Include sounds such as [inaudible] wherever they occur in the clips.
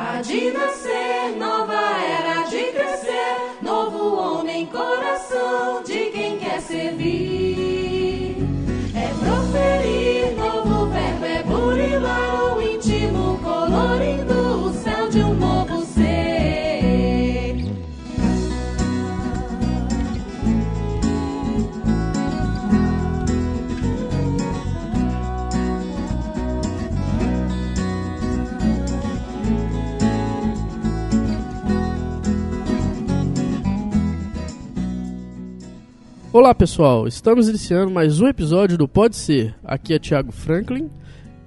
Há de nascer, nova era de crescer, novo homem, coração de quem quer servir. Olá pessoal, estamos iniciando mais um episódio do Pode Ser. Aqui é Thiago Franklin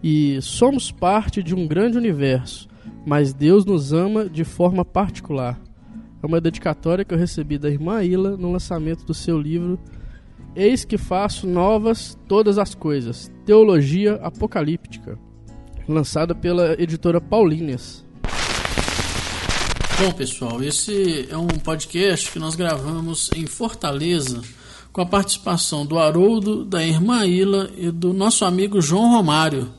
e somos parte de um grande universo, mas Deus nos ama de forma particular. É uma dedicatória que eu recebi da irmã Ila no lançamento do seu livro Eis que faço novas todas as coisas, Teologia Apocalíptica, lançada pela editora Paulíneas. Bom, pessoal, esse é um podcast que nós gravamos em Fortaleza com a participação do Haroldo, da irmã Ila e do nosso amigo João Romário.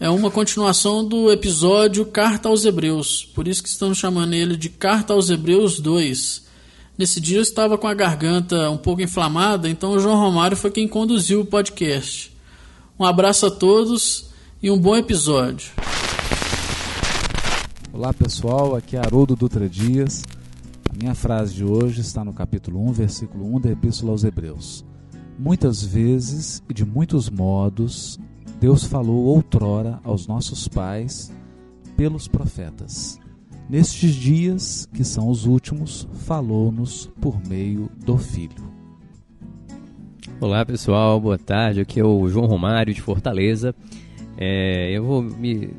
É uma continuação do episódio Carta aos Hebreus, por isso que estamos chamando ele de Carta aos Hebreus 2. Nesse dia eu estava com a garganta um pouco inflamada, então o João Romário foi quem conduziu o podcast. Um abraço a todos e um bom episódio. Olá pessoal, aqui é Haroldo Dutra Dias. Minha frase de hoje está no capítulo 1, versículo 1 da Epístola aos Hebreus. Muitas vezes e de muitos modos, Deus falou outrora aos nossos pais pelos profetas. Nestes dias, que são os últimos, falou-nos por meio do Filho. Olá pessoal, boa tarde. Aqui é o João Romário de Fortaleza. É, eu vou me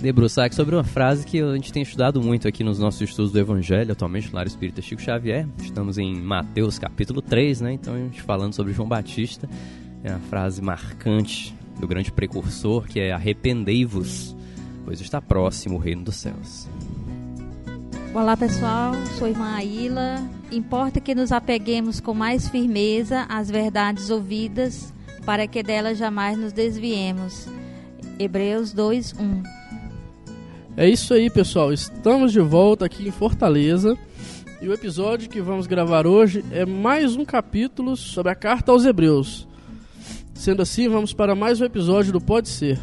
debruçar aqui sobre uma frase que a gente tem estudado muito aqui nos nossos estudos do Evangelho, atualmente no Lar Espírita Chico Xavier. Estamos em Mateus capítulo 3, né? Então a gente falando sobre João Batista. É uma frase marcante do grande precursor que é arrependei-vos, pois está próximo o reino dos céus. Olá pessoal, sou irmã Aila. Importa que nos apeguemos com mais firmeza às verdades ouvidas, para que delas jamais nos desviemos. Hebreus 2:1. É isso aí, pessoal. Estamos de volta aqui em Fortaleza. E o episódio que vamos gravar hoje é mais um capítulo sobre a carta aos Hebreus. Sendo assim, vamos para mais um episódio do Pode Ser.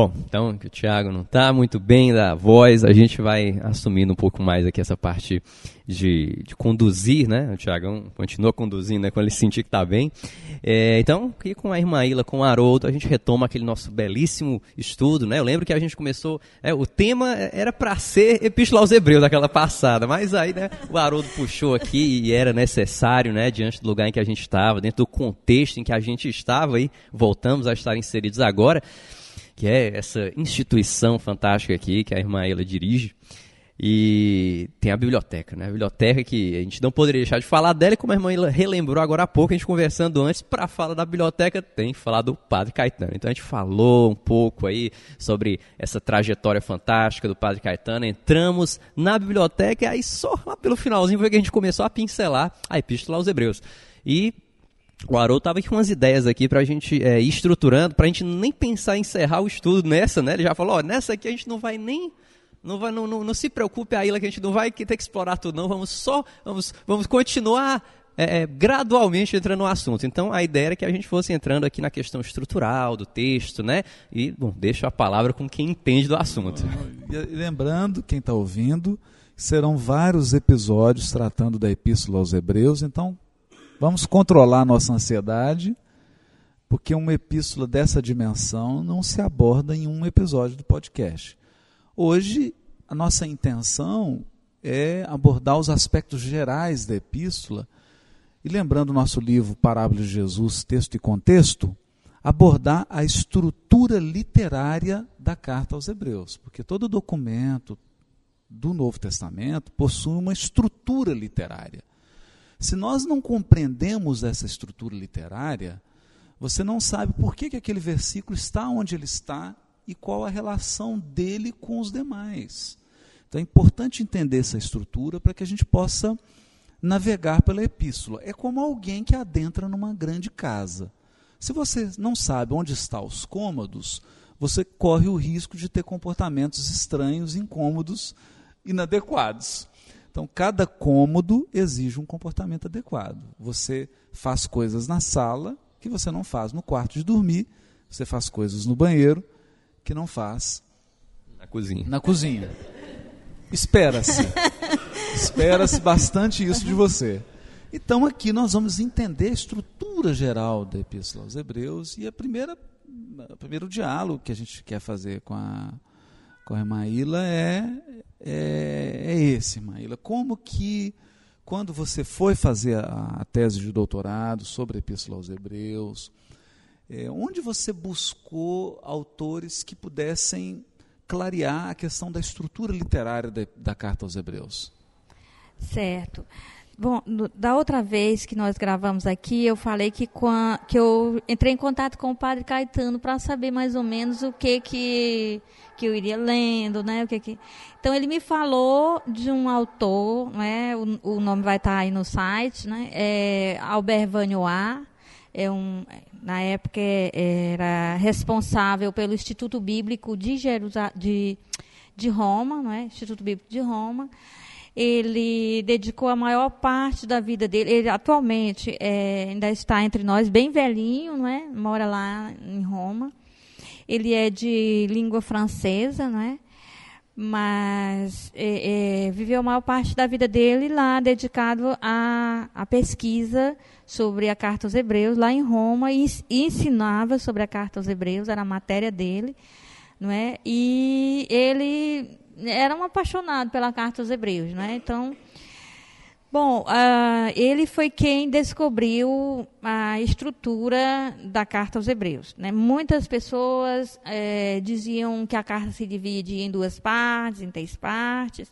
Bom, então que o Thiago não está muito bem da voz, a gente vai assumindo um pouco mais aqui essa parte de, de conduzir, né? O Thiagão continua conduzindo né, quando ele sentir que está bem. É, então, aqui com a irmã Ila, com o Haroldo, a gente retoma aquele nosso belíssimo estudo, né? Eu lembro que a gente começou, é, o tema era para ser Epístola aos Hebreus daquela passada, mas aí, né, o Haroldo puxou aqui e era necessário, né, diante do lugar em que a gente estava, dentro do contexto em que a gente estava aí, voltamos a estar inseridos agora que é essa instituição fantástica aqui que a irmã ela dirige. E tem a biblioteca, né? A biblioteca que a gente não poderia deixar de falar dela, e como a irmã ela relembrou agora há pouco, a gente conversando antes, para falar da biblioteca, tem que falar do Padre Caetano. Então a gente falou um pouco aí sobre essa trajetória fantástica do Padre Caetano, entramos na biblioteca, e aí só lá pelo finalzinho foi que a gente começou a pincelar a Epístola aos Hebreus. E o Haroldo tava com umas ideias aqui pra gente é, ir estruturando, pra gente nem pensar em encerrar o estudo nessa, né? Ele já falou, ó, nessa aqui a gente não vai nem. Não, vai, não, não, não se preocupe aí, que a gente não vai ter que explorar tudo, não. Vamos só. Vamos, vamos continuar é, é, gradualmente entrando no assunto. Então a ideia era que a gente fosse entrando aqui na questão estrutural do texto, né? E, bom, deixo a palavra com quem entende do assunto. E lembrando, quem está ouvindo, serão vários episódios tratando da Epístola aos Hebreus, então vamos controlar nossa ansiedade, porque uma epístola dessa dimensão não se aborda em um episódio do podcast. Hoje, a nossa intenção é abordar os aspectos gerais da epístola e, lembrando o nosso livro Parábola de Jesus, Texto e Contexto, abordar a estrutura literária da carta aos Hebreus, porque todo documento, do Novo Testamento possuem uma estrutura literária. Se nós não compreendemos essa estrutura literária, você não sabe por que, que aquele versículo está onde ele está e qual a relação dele com os demais. Então é importante entender essa estrutura para que a gente possa navegar pela epístola. É como alguém que adentra numa grande casa. Se você não sabe onde estão os cômodos, você corre o risco de ter comportamentos estranhos, incômodos, inadequados. Então, cada cômodo exige um comportamento adequado. Você faz coisas na sala que você não faz no quarto de dormir, você faz coisas no banheiro que não faz Na cozinha. na cozinha. Espera-se. Espera-se bastante isso de você. Então aqui nós vamos entender a estrutura geral da Epístola aos Hebreus e a primeira, o primeiro diálogo que a gente quer fazer com a, com a Ilha é, é, é esse, Ilha. Como que, quando você foi fazer a, a tese de doutorado sobre a Epístola aos Hebreus, é, onde você buscou autores que pudessem clarear a questão da estrutura literária da, da carta aos Hebreus? Certo. Bom, no- da outra vez que nós gravamos aqui, eu falei que, quan- que eu entrei em contato com o padre Caetano para saber mais ou menos o que que, que eu iria lendo, né? O que que... Então ele me falou de um autor, né? O, o nome vai estar aí no site, né? É Albert Vanois, é um, na época é- era responsável pelo Instituto Bíblico de, de, de Roma, não é? Instituto Bíblico de Roma. Ele dedicou a maior parte da vida dele. Ele atualmente é, ainda está entre nós, bem velhinho, não é? Mora lá em Roma. Ele é de língua francesa, não é? Mas é, é, viveu a maior parte da vida dele lá dedicado à, à pesquisa sobre a carta aos Hebreus lá em Roma e, e ensinava sobre a carta aos Hebreus, era a matéria dele, não é? E ele era um apaixonado pela carta aos Hebreus, não é? Então, Bom, ah, ele foi quem descobriu a estrutura da carta aos Hebreus. Né? Muitas pessoas eh, diziam que a carta se divide em duas partes, em três partes.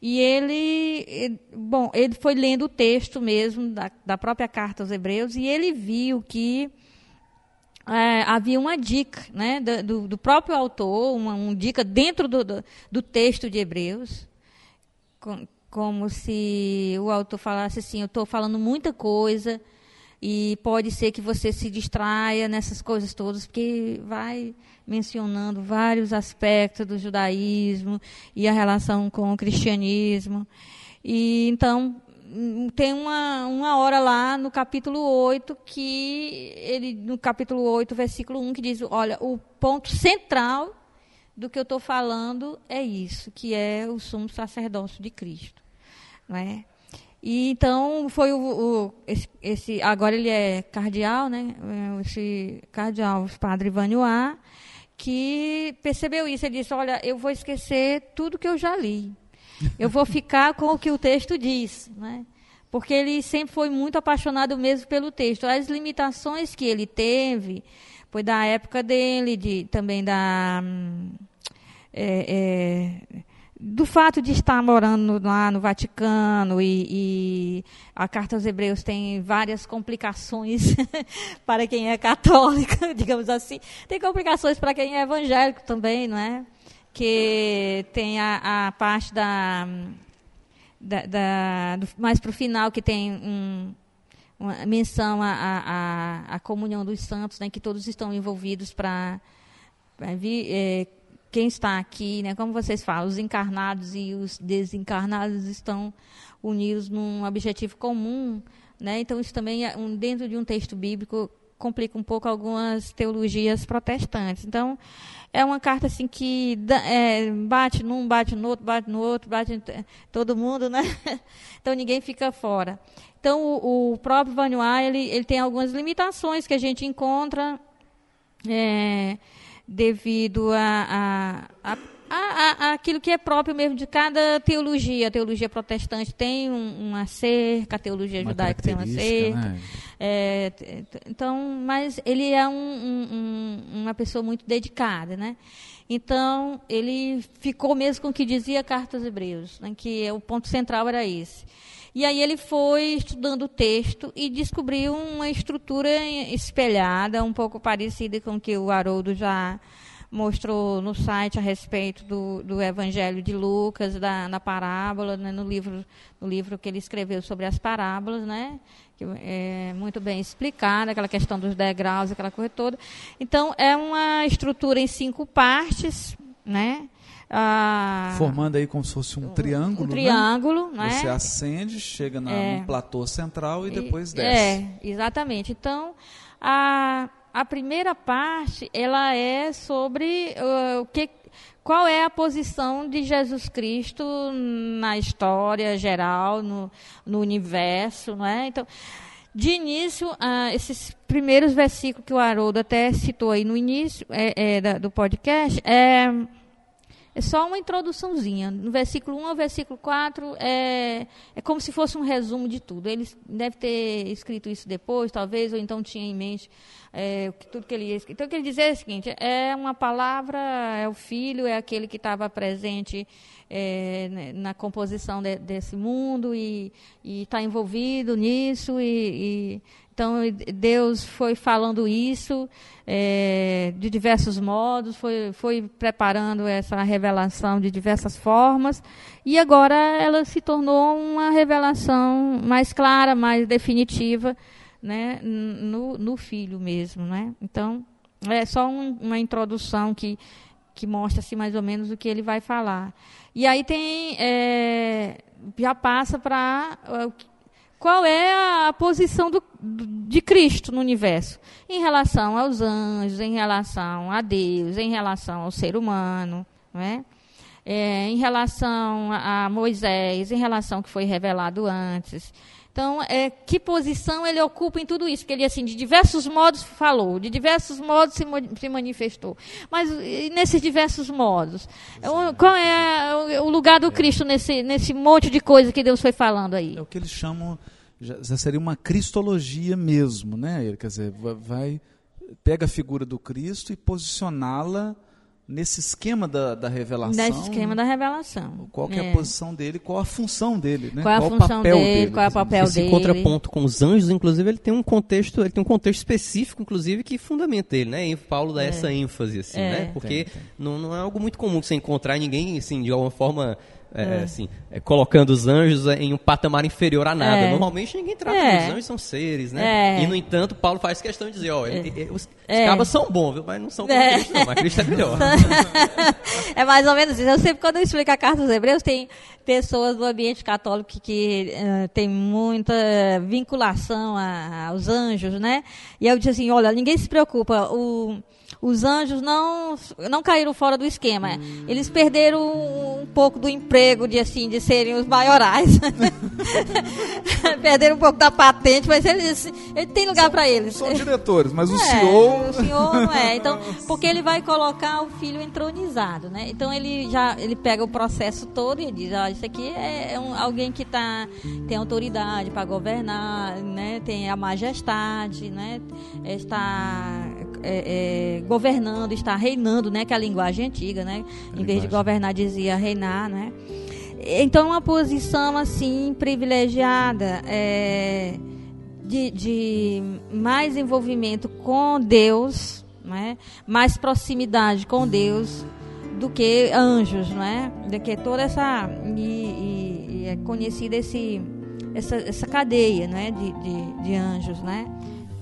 E ele, eh, bom, ele foi lendo o texto mesmo da, da própria carta aos Hebreus e ele viu que é, havia uma dica né, do, do- próprio autor, uma, uma dica dentro do, do, do texto de Hebreus, com- como se o autor falasse assim: eu estou falando muita coisa e pode ser que você se distraia nessas coisas todas, porque vai mencionando vários aspectos do judaísmo e a relação com o cristianismo. E então tem uma, uma hora lá no capítulo 8 que ele no capítulo 8, versículo 1 que diz, olha, o ponto central do que eu estou falando é isso, que é o sumo sacerdócio de Cristo, não é? E então foi o, o- esse, esse- agora ele é cardeal, né? É, Esse cardeal, o padre Vanois, que percebeu isso. Ele disse: Olha, eu vou esquecer tudo que eu já li. Eu vou ficar com o que o texto diz, né? Porque ele sempre foi muito apaixonado mesmo pelo texto. As limitações que ele teve foi da época dele, de, também da hum, é, é, do fato de estar morando lá no Vaticano e, e a Carta aos Hebreus tem várias complicações [laughs] para quem é católico, [laughs] digamos assim. Tem complicações para quem é evangélico também, não é? Que tem a, a parte da, da, da- do- mais para o final que tem um, uma menção à, comunhão dos santos, né, que todos estão envolvidos para é, quem está aqui, né, como vocês falam, os encarnados e os desencarnados estão unidos num objetivo comum, né? Então isso também é um, dentro de um texto bíblico complica um pouco algumas teologias protestantes. Então é uma carta assim que é, bate num, bate no outro, bate no outro, bate em todo mundo, né? [laughs] Então ninguém fica fora. Então o, o próprio Vanois, ele, ele tem algumas limitações que a gente encontra é, devido a, a, a a- a- aquilo que é próprio mesmo de cada teologia. A teologia protestante tem um- uma cerca, a teologia Uma judaica tem uma cerca. né? É, então, mas ele é um- um- um- uma pessoa muito dedicada, né? Então, ele ficou mesmo com o que dizia a Carta aos Hebreus, né? que o ponto central era esse. E aí ele foi estudando o texto e descobriu uma estrutura espelhada, um pouco parecida com o que o Haroldo já mostrou no site a respeito do, do Evangelho de Lucas, da, na parábola, né, no, livro, no livro que ele escreveu sobre as parábolas, né, que é muito bem explicada, aquela questão dos degraus, aquela coisa toda. Então, é uma estrutura em cinco partes, né, ah, Formando aí como se fosse um triângulo, um né? triângulo, né? Você acende, chega na, É. no platô central e depois E- desce. É, exatamente. Então, a, a primeira parte, ela é sobre uh, o que, qual é a posição de Jesus Cristo na história geral, no, no universo, não é? Então, de início, ah, esses primeiros versículos que o Haroldo até citou aí no início é, é, da- do podcast, é, é só uma introduçãozinha. No versículo 1 ao versículo 4 é, é como se fosse um resumo de tudo. Ele deve ter escrito isso depois, talvez, ou então tinha em mente é, tudo que ele ia. Então, o que ele dizia é o seguinte: é uma palavra, é o filho, é aquele que estava presente é, né, na composição de- desse mundo e está envolvido nisso e- e então, Deus foi falando isso é, de diversos modos, foi, foi preparando essa revelação de diversas formas, e agora ela se tornou uma revelação mais clara, mais definitiva, né, no, no Filho mesmo. Né? Então, é só um- uma introdução que, que mostra assim, mais ou menos o que ele vai falar. E aí tem. é, já passa para qual é a posição do, de Cristo no universo em relação aos anjos, em relação a Deus, em relação ao ser humano, não é? É, em relação a Moisés, em relação ao que foi revelado antes. Então, é, que posição ele ocupa em tudo isso? Porque ele, assim, de diversos modos falou, de diversos modos se, se manifestou. Mas nesses diversos modos, o- qual é o- o lugar do Cristo nesse, nesse monte de coisa que Deus foi falando aí? É o que eles chamam, já, já seria uma cristologia mesmo, né? Ele, Quer dizer, va- vai, pega a figura do Cristo e posicioná-la nesse esquema da, da revelação. Nesse esquema da revelação. Qual que é, É. a posição dele, qual a função dele, né? Qual é a o função papel dele, dele. qual é o papel Esse dele. contraponto com os anjos, inclusive, ele tem um contexto, ele tem um contexto específico, inclusive, que fundamenta ele, né? E Paulo dá essa ênfase, assim, É. né? Porque Tem, tem. Não, não é algo muito comum você encontrar ninguém, assim, de alguma forma, é, assim, é, colocando os anjos em um patamar inferior a nada. É. Normalmente ninguém trata É. os anjos são seres, né? É. E, no entanto, Paulo faz questão de dizer, ó, os, É. cabas são bons, viu? Mas não são como É. Cristo, não. Mas Cristo é melhor. [laughs] é mais ou menos isso. Eu sempre, quando eu explico a carta dos Hebreus, tem pessoas do ambiente católico que, que eh, tem muita vinculação a- aos anjos, né? E eu disse assim, olha, ninguém se preocupa, o- os anjos não, não caíram fora do esquema. Eles perderam um pouco do emprego de, assim, de serem os maiorais. [laughs] perderam um pouco da patente, mas eles, ele tem lugar para eles. São diretores, mas o É, CEO... o senhor não é. Então, porque ele vai colocar o filho entronizado, né? Então ele já ele pega o processo todo e diz, ó, isso aqui é é um- alguém que tá, tem autoridade para governar, né? Tem a majestade, né? Está é, é, governando, está reinando, né? Que é a linguagem antiga, né? Em vez de governar dizia reinar, né? Então uma posição assim privilegiada. É, de, de mais envolvimento com Deus, né? mais proximidade com Deus do que anjos, né? do que toda essa e, e- e é conhecida esse essa, essa cadeia, né? de, de, de anjos, né?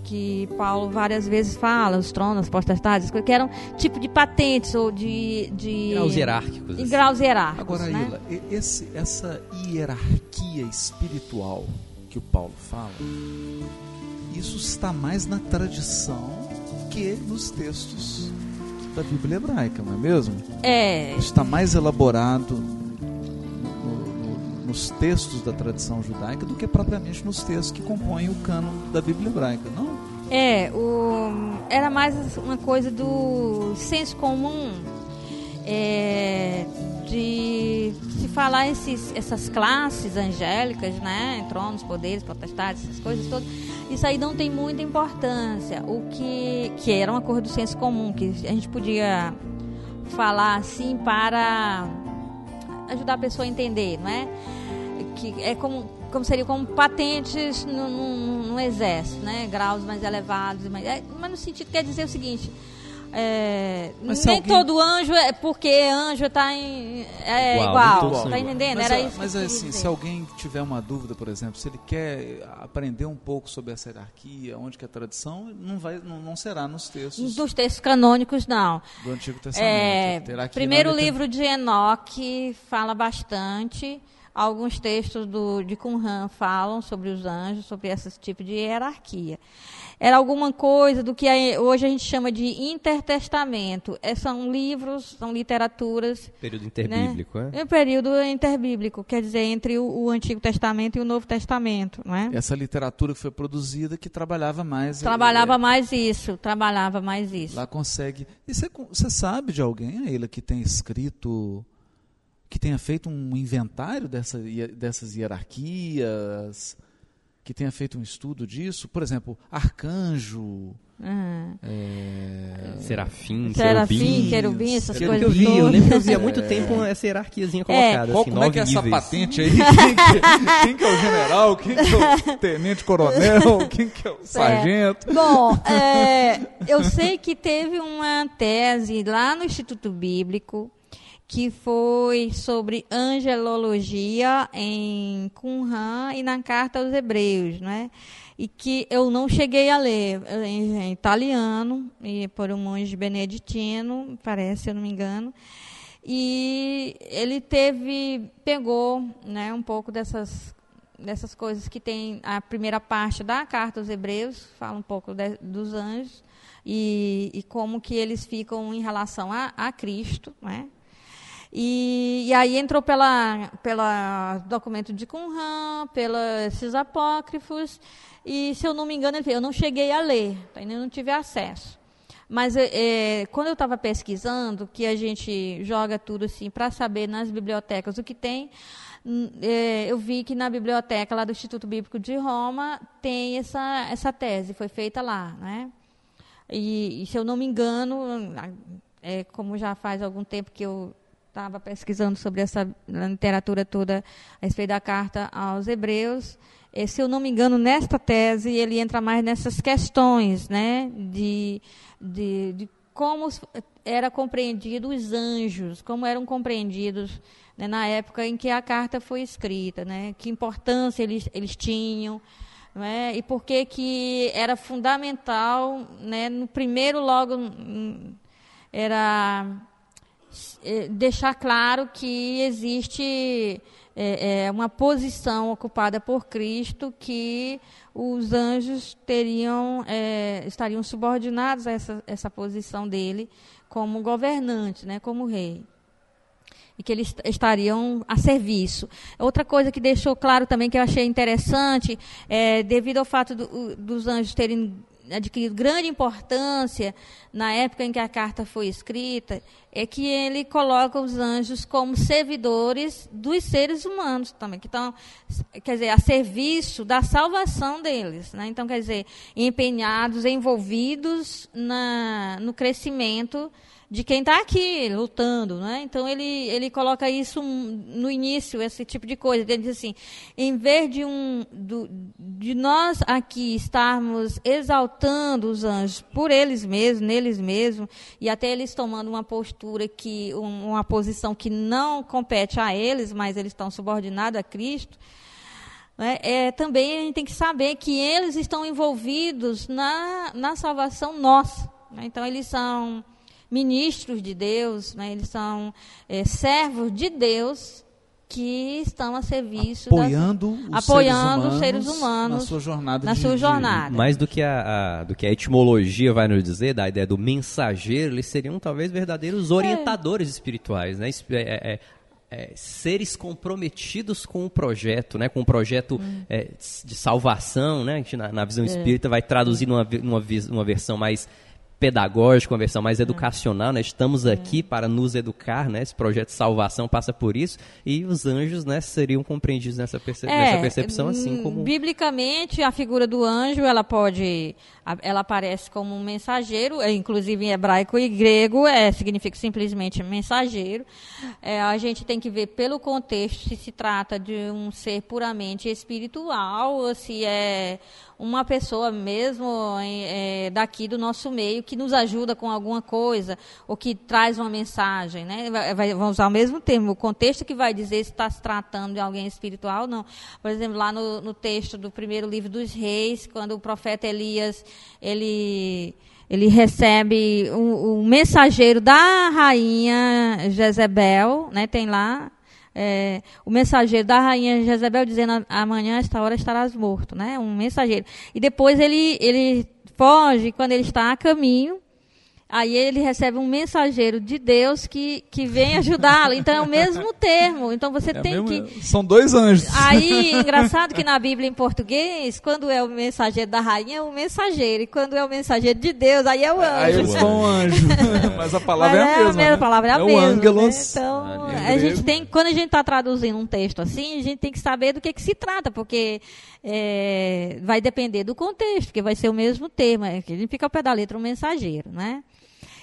Que Paulo várias vezes fala, os tronos, potestades, que eram tipo de patentes ou de, de Graus hierárquicos. em assim. graus hierárquicos, Agora, né? Ila, esse, essa hierarquia espiritual que o Paulo fala, isso está mais na tradição que nos textos da Bíblia hebraica, não é mesmo? É, Está mais elaborado nos textos da tradição judaica do que propriamente nos textos que compõem o cânon da Bíblia hebraica, não? É, o, era mais uma coisa do senso comum. é, de se falar esses, essas classes angélicas, né? Tronos, poderes, potestades, essas coisas todas. Isso aí não tem muita importância. O que, que era uma coisa do senso comum, que a gente podia falar assim para ajudar a pessoa a entender, não é? Que é como, como seria como patentes no, no, no exército, né? Graus mais elevados, mas, é, mas no sentido quer dizer o seguinte. É, nem alguém- todo anjo é porque anjo está em, é Igual, igual, tá iguais. entendendo? Mas, Era ah, isso. mas que eu queria assim, dizer. se alguém tiver uma dúvida, por exemplo, se ele quer aprender um pouco sobre essa hierarquia, onde que é a tradição, não, vai, não, não será nos textos Dos textos canônicos, não. do Antigo Testamento. É, Terá que ir primeiro livro de Enoque fala bastante. Alguns textos do, de Qumran falam sobre os anjos, sobre esse tipo de hierarquia. Era alguma coisa do que hoje a gente chama de intertestamento. É, são livros, são literaturas. Período interbíblico, né? é? É o período interbíblico, quer dizer, entre o, o Antigo Testamento e o Novo Testamento. Não é? Essa literatura que foi produzida que trabalhava mais. Trabalhava é, mais isso, trabalhava mais isso. Lá consegue. E você, sabe de alguém, Aila, que tenha escrito, que tenha feito um inventário dessa, dessas hierarquias, que tenha feito um estudo disso? Por exemplo, arcanjo. Uhum. é, Serafim, Serafim, querubim. essas Que coisas eu vi, eu lembro que eu vi há muito tempo essa hierarquiazinha colocada. Qual, assim, como é que é essa patente aí? Quem [laughs] que, quem que é o general? Quem que é o [laughs] tenente coronel? Quem que é o sargento? Bom, é, [laughs] eu sei que teve uma tese lá no Instituto Bíblico que foi sobre angelologia em Qumran e na carta aos Hebreus, né? E que eu não cheguei a ler em, em italiano e por um monge beneditino, parece, se eu não me engano. E ele teve pegou, né, um pouco dessas dessas coisas que tem a primeira parte da carta aos Hebreus, fala um pouco de- dos anjos e, e como que eles ficam em relação a, a Cristo, né? E, e aí entrou pela pela documento de Qumran, pelos apócrifos e se eu não me engano eu não cheguei a ler, tá? ainda não tive acesso. Mas é, quando eu estava pesquisando, que a gente joga tudo assim para saber nas bibliotecas o que tem, é, eu vi que na biblioteca lá do Instituto Bíblico de Roma tem essa, essa tese, foi feita lá, né? E, e se eu não me engano, é, como já faz algum tempo que eu estava pesquisando sobre essa literatura toda a respeito da carta aos Hebreus, eh, se eu não me engano, nesta tese ele entra mais nessas questões, né, de, de, de como era compreendido os anjos, como eram compreendidos né, na época em que a carta foi escrita, né, que importância eles, eles tinham, não é? e por que que era fundamental, né, no primeiro logo hum, era deixar claro que existe é, é, uma posição ocupada por Cristo que os anjos teriam é, estariam subordinados a essa, essa posição dele como governante, né, como rei e que eles estariam a serviço. Outra coisa que deixou claro também que eu achei interessante, é, devido ao fato do- dos anjos terem adquirido grande importância na época em que a carta foi escrita, é que ele coloca os anjos como servidores dos seres humanos também, que estão, quer dizer, a serviço da salvação deles. Né? Então, quer dizer, empenhados, envolvidos na, no crescimento de quem está aqui lutando, né? Então ele ele coloca isso no início esse tipo de coisa. Ele diz assim, em vez de um do, de nós aqui estarmos exaltando os anjos por eles mesmos, neles mesmos, e até eles tomando uma postura que um- uma posição que não compete a eles, mas eles estão subordinados a Cristo. né? É, também a gente tem que saber que eles estão envolvidos na, na salvação nossa. né? Então, eles são ministros de Deus, né? eles são é, servos de Deus que estão a serviço das- Apoiando, os, apoiando os seres seres humanos na sua jornada. na de- sua de- jornada. Mais do que a, a- do que a etimologia vai nos dizer, da ideia do mensageiro, eles seriam talvez verdadeiros orientadores espirituais, né? É- é- é, seres comprometidos com o projeto, né? Com o projeto é, de salvação, né? A gente, na, na visão espírita vai traduzir numa, numa, numa versão mais pedagógica, uma versão mais educacional, né? Estamos aqui para nos educar, né? Esse projeto de salvação passa por isso. E os anjos, né, seriam compreendidos nessa, perce É, nessa percepção, assim hum, como. Biblicamente, a figura do anjo, ela pode. Ela aparece como um mensageiro, é, inclusive em hebraico e grego, é, significa simplesmente mensageiro. É, a gente tem que ver pelo contexto se se trata de um ser puramente espiritual ou se é uma pessoa mesmo é, daqui do nosso meio que nos ajuda com alguma coisa ou que traz uma mensagem, né? Vai, vai- vamos usar o mesmo termo, o contexto que vai dizer se está se tratando de alguém espiritual ou não. Por exemplo, lá no, no texto do primeiro livro dos Reis, quando o profeta Elias ele ele recebe um, um mensageiro da rainha Jezebel, né? Tem lá é, o mensageiro da rainha Jezebel dizendo amanhã esta hora estarás morto, né? Um mensageiro. E depois ele ele foge quando ele está a caminho. Aí ele recebe um mensageiro de Deus que, que vem ajudá-lo. Então é o mesmo termo. Então você É tem mesmo- que São dois anjos. Aí, [laughs] engraçado que na Bíblia em português, quando é o mensageiro da rainha, é o mensageiro. E quando é o mensageiro de Deus, aí é o Aí anjo. eles são um anjo. [laughs] Mas a palavra Mas é a mesma. né? a palavra é a o mesma. ângelos. né? Então, Em a gente tem, quando a gente está traduzindo um texto assim, a gente tem que saber do que, que se trata, porque é, vai depender do contexto, porque vai ser o mesmo termo. É, que a gente fica ao pé da letra um mensageiro, né?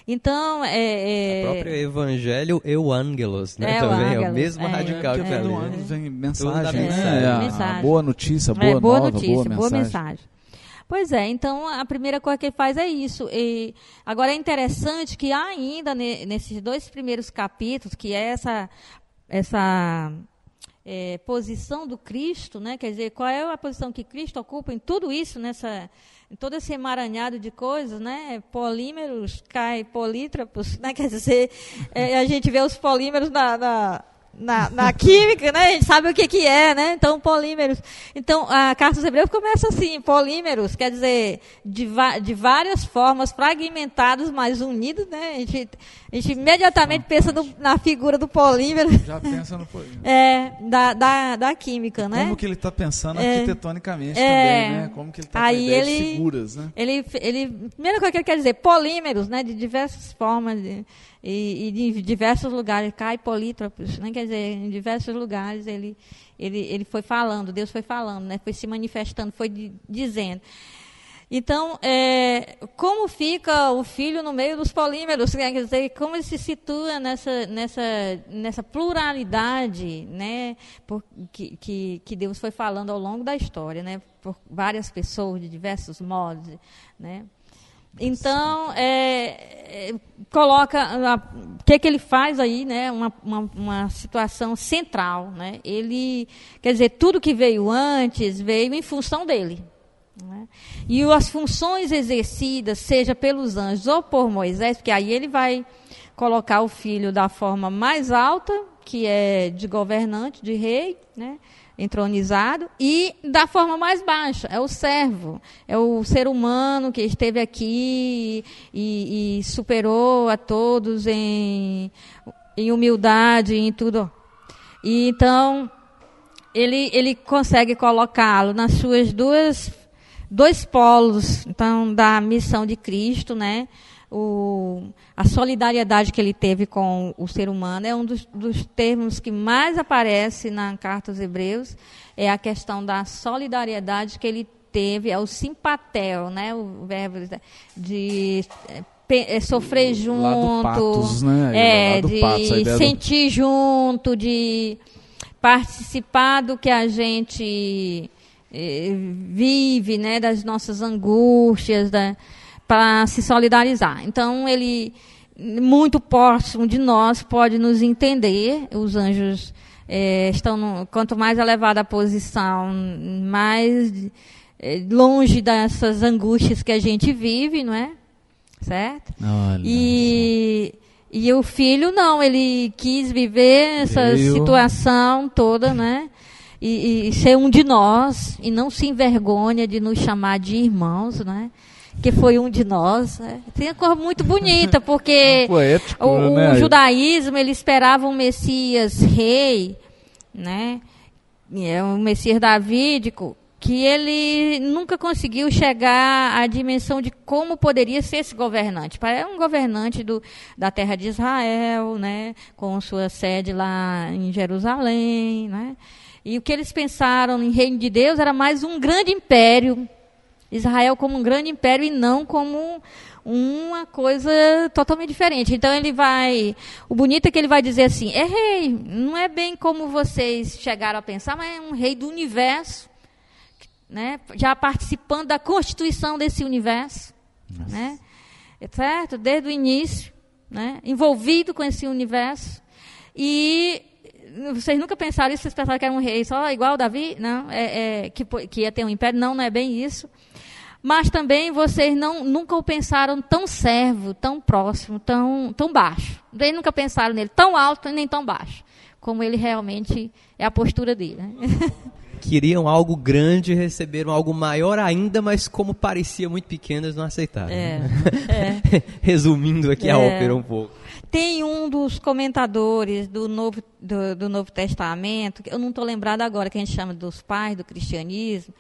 Então, é, é, O próprio evangelho eu angelos, né? É, o também é o mesmo é. radical que tá ali. do né? Tudo mensagem, né? mensagem. A- A, Mensagem. boa notícia, boa é, boa nova, notícia, boa boa mensagem. mensagem. Pois é, então a primeira coisa que ele faz é isso. E, agora é interessante que ainda ne- nesses dois primeiros capítulos, que é essa, essa é, posição do Cristo, né? quer dizer, qual é a posição que Cristo ocupa em tudo isso, nessa, todo esse emaranhado de coisas, né? polímeros, cai polítrapos, né? [laughs] quer dizer, é, a gente vê os polímeros na- na, na, na química, né? A gente sabe o que, que é, né? Então, polímeros. Então, a carta dos Hebreus começa assim: polímeros, quer dizer, de, de várias formas, fragmentados, mas unidos, né? A gente, a gente imediatamente pensa no- na figura do polímero, Já pensa no polímero. é, da, da, da química, né? Como que ele está pensando É. arquitetonicamente É. também, né? Como que ele está com de ele- figuras, né? Ele, ele, primeira coisa que ele quer dizer, polímeros, né, de diversas formas de- e, e de diversos lugares, cai polítropos, né, quer dizer, em diversos lugares ele, ele, ele foi falando, Deus foi falando, né, foi se manifestando, foi di- dizendo. Então, é, como fica o filho no meio dos polímeros? Quer dizer, como ele se situa nessa, nessa, nessa pluralidade né, por- que, que, que Deus foi falando ao longo da história, né, por várias pessoas, de diversos modos. Né? Então, é, é, coloca o que, que ele faz aí, né? Uma, uma, uma situação central, né? Ele, quer dizer, tudo que veio antes veio em função dele. né? E as funções exercidas, seja pelos anjos ou por Moisés, porque aí ele vai colocar o filho da forma mais alta, que é de governante, de rei, né? Entronizado, e da forma mais baixa, é o servo, é o ser humano que esteve aqui e, e superou a todos em, em humildade, em tudo. E então ele, ele consegue colocá-lo nas suas duas dois polos então da missão de Cristo, né? O, a solidariedade que ele teve com o ser humano é um dos, dos termos que mais aparece na carta aos Hebreus é a questão da solidariedade que ele teve é o simpatel, né? O verbo de é, sofrer junto, patos, né? é, de patos, ideia do- sentir junto, de participar do que a gente eh, vive, né, das nossas angústias, da, para se solidarizar. Então ele muito próximo de nós pode nos entender. Os anjos eh, estão no, quanto mais elevada a posição, mais eh, longe dessas angústias que a gente vive, não é? Certo? Olha. E, e o filho não, ele quis viver essa situação toda, né? E, e ser um de nós, e não se envergonha de nos chamar de irmãos, né? Que foi um de nós. Né? Tem uma coisa muito bonita, [laughs] porque Poético, o, o né? judaísmo ele esperava um Messias rei, né? É um Messias davídico que ele nunca conseguiu chegar à dimensão de como poderia ser esse governante. É um governante do, da terra de Israel, né, com sua sede lá em Jerusalém, né, e o que eles pensaram em reino de Deus era mais um grande império, Israel como um grande império e não como uma coisa totalmente diferente. Então ele vai. O bonito é que ele vai dizer assim: é rei, não é bem como vocês chegaram a pensar, mas é um rei do universo né, já participando da constituição desse universo, né, certo? Desde o início, né, envolvido com esse universo. E vocês nunca pensaram isso? Vocês pensaram que era um rei só igual Davi? Não, é, é que, que ia ter um império? Não, não é bem isso. Mas também vocês não, nunca o pensaram tão servo, tão próximo, tão, tão baixo. Vocês nunca pensaram nele tão alto nem tão baixo, como ele realmente é a postura dele. Né? [laughs] queriam algo grande, receberam algo maior ainda, mas como parecia muito pequeno, eles não aceitaram. É, né? [laughs] é. Resumindo aqui a É. ópera um pouco. Tem um dos comentadores do Novo, do, do Novo Testamento, que eu não estou lembrado agora, que a gente chama dos pais do cristianismo,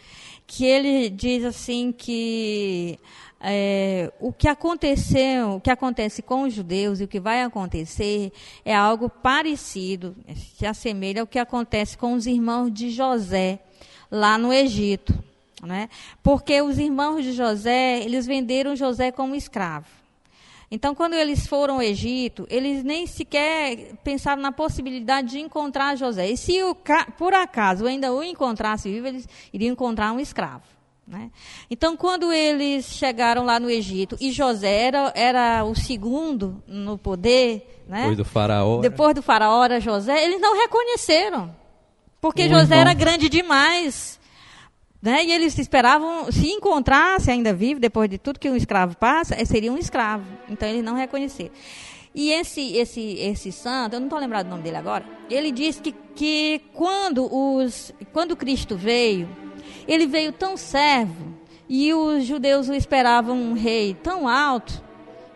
que ele diz assim que é, o que aconteceu, o que acontece com os judeus e o que vai acontecer é algo parecido, se assemelha ao que acontece com os irmãos de José lá no Egito, né? Porque os irmãos de José, eles venderam José como escravo. Então, quando eles foram ao Egito, eles nem sequer pensaram na possibilidade de encontrar José. E se o por acaso ainda o encontrasse vivo, eles iriam encontrar um escravo. né? Então, quando eles chegaram lá no Egito, e José era, era o segundo no poder, né? Depois do faraó. depois do faraó era José, eles não reconheceram. Porque José era grande demais. Né? E eles esperavam, se encontrasse ainda vivo, depois de tudo que um escravo passa, eh, seria um escravo. Então eles não reconheceram. E esse, esse, esse santo, eu não estou lembrado do nome dele agora, ele disse que, que quando, os, quando Cristo veio, ele veio tão servo, e os judeus o esperavam um rei tão alto,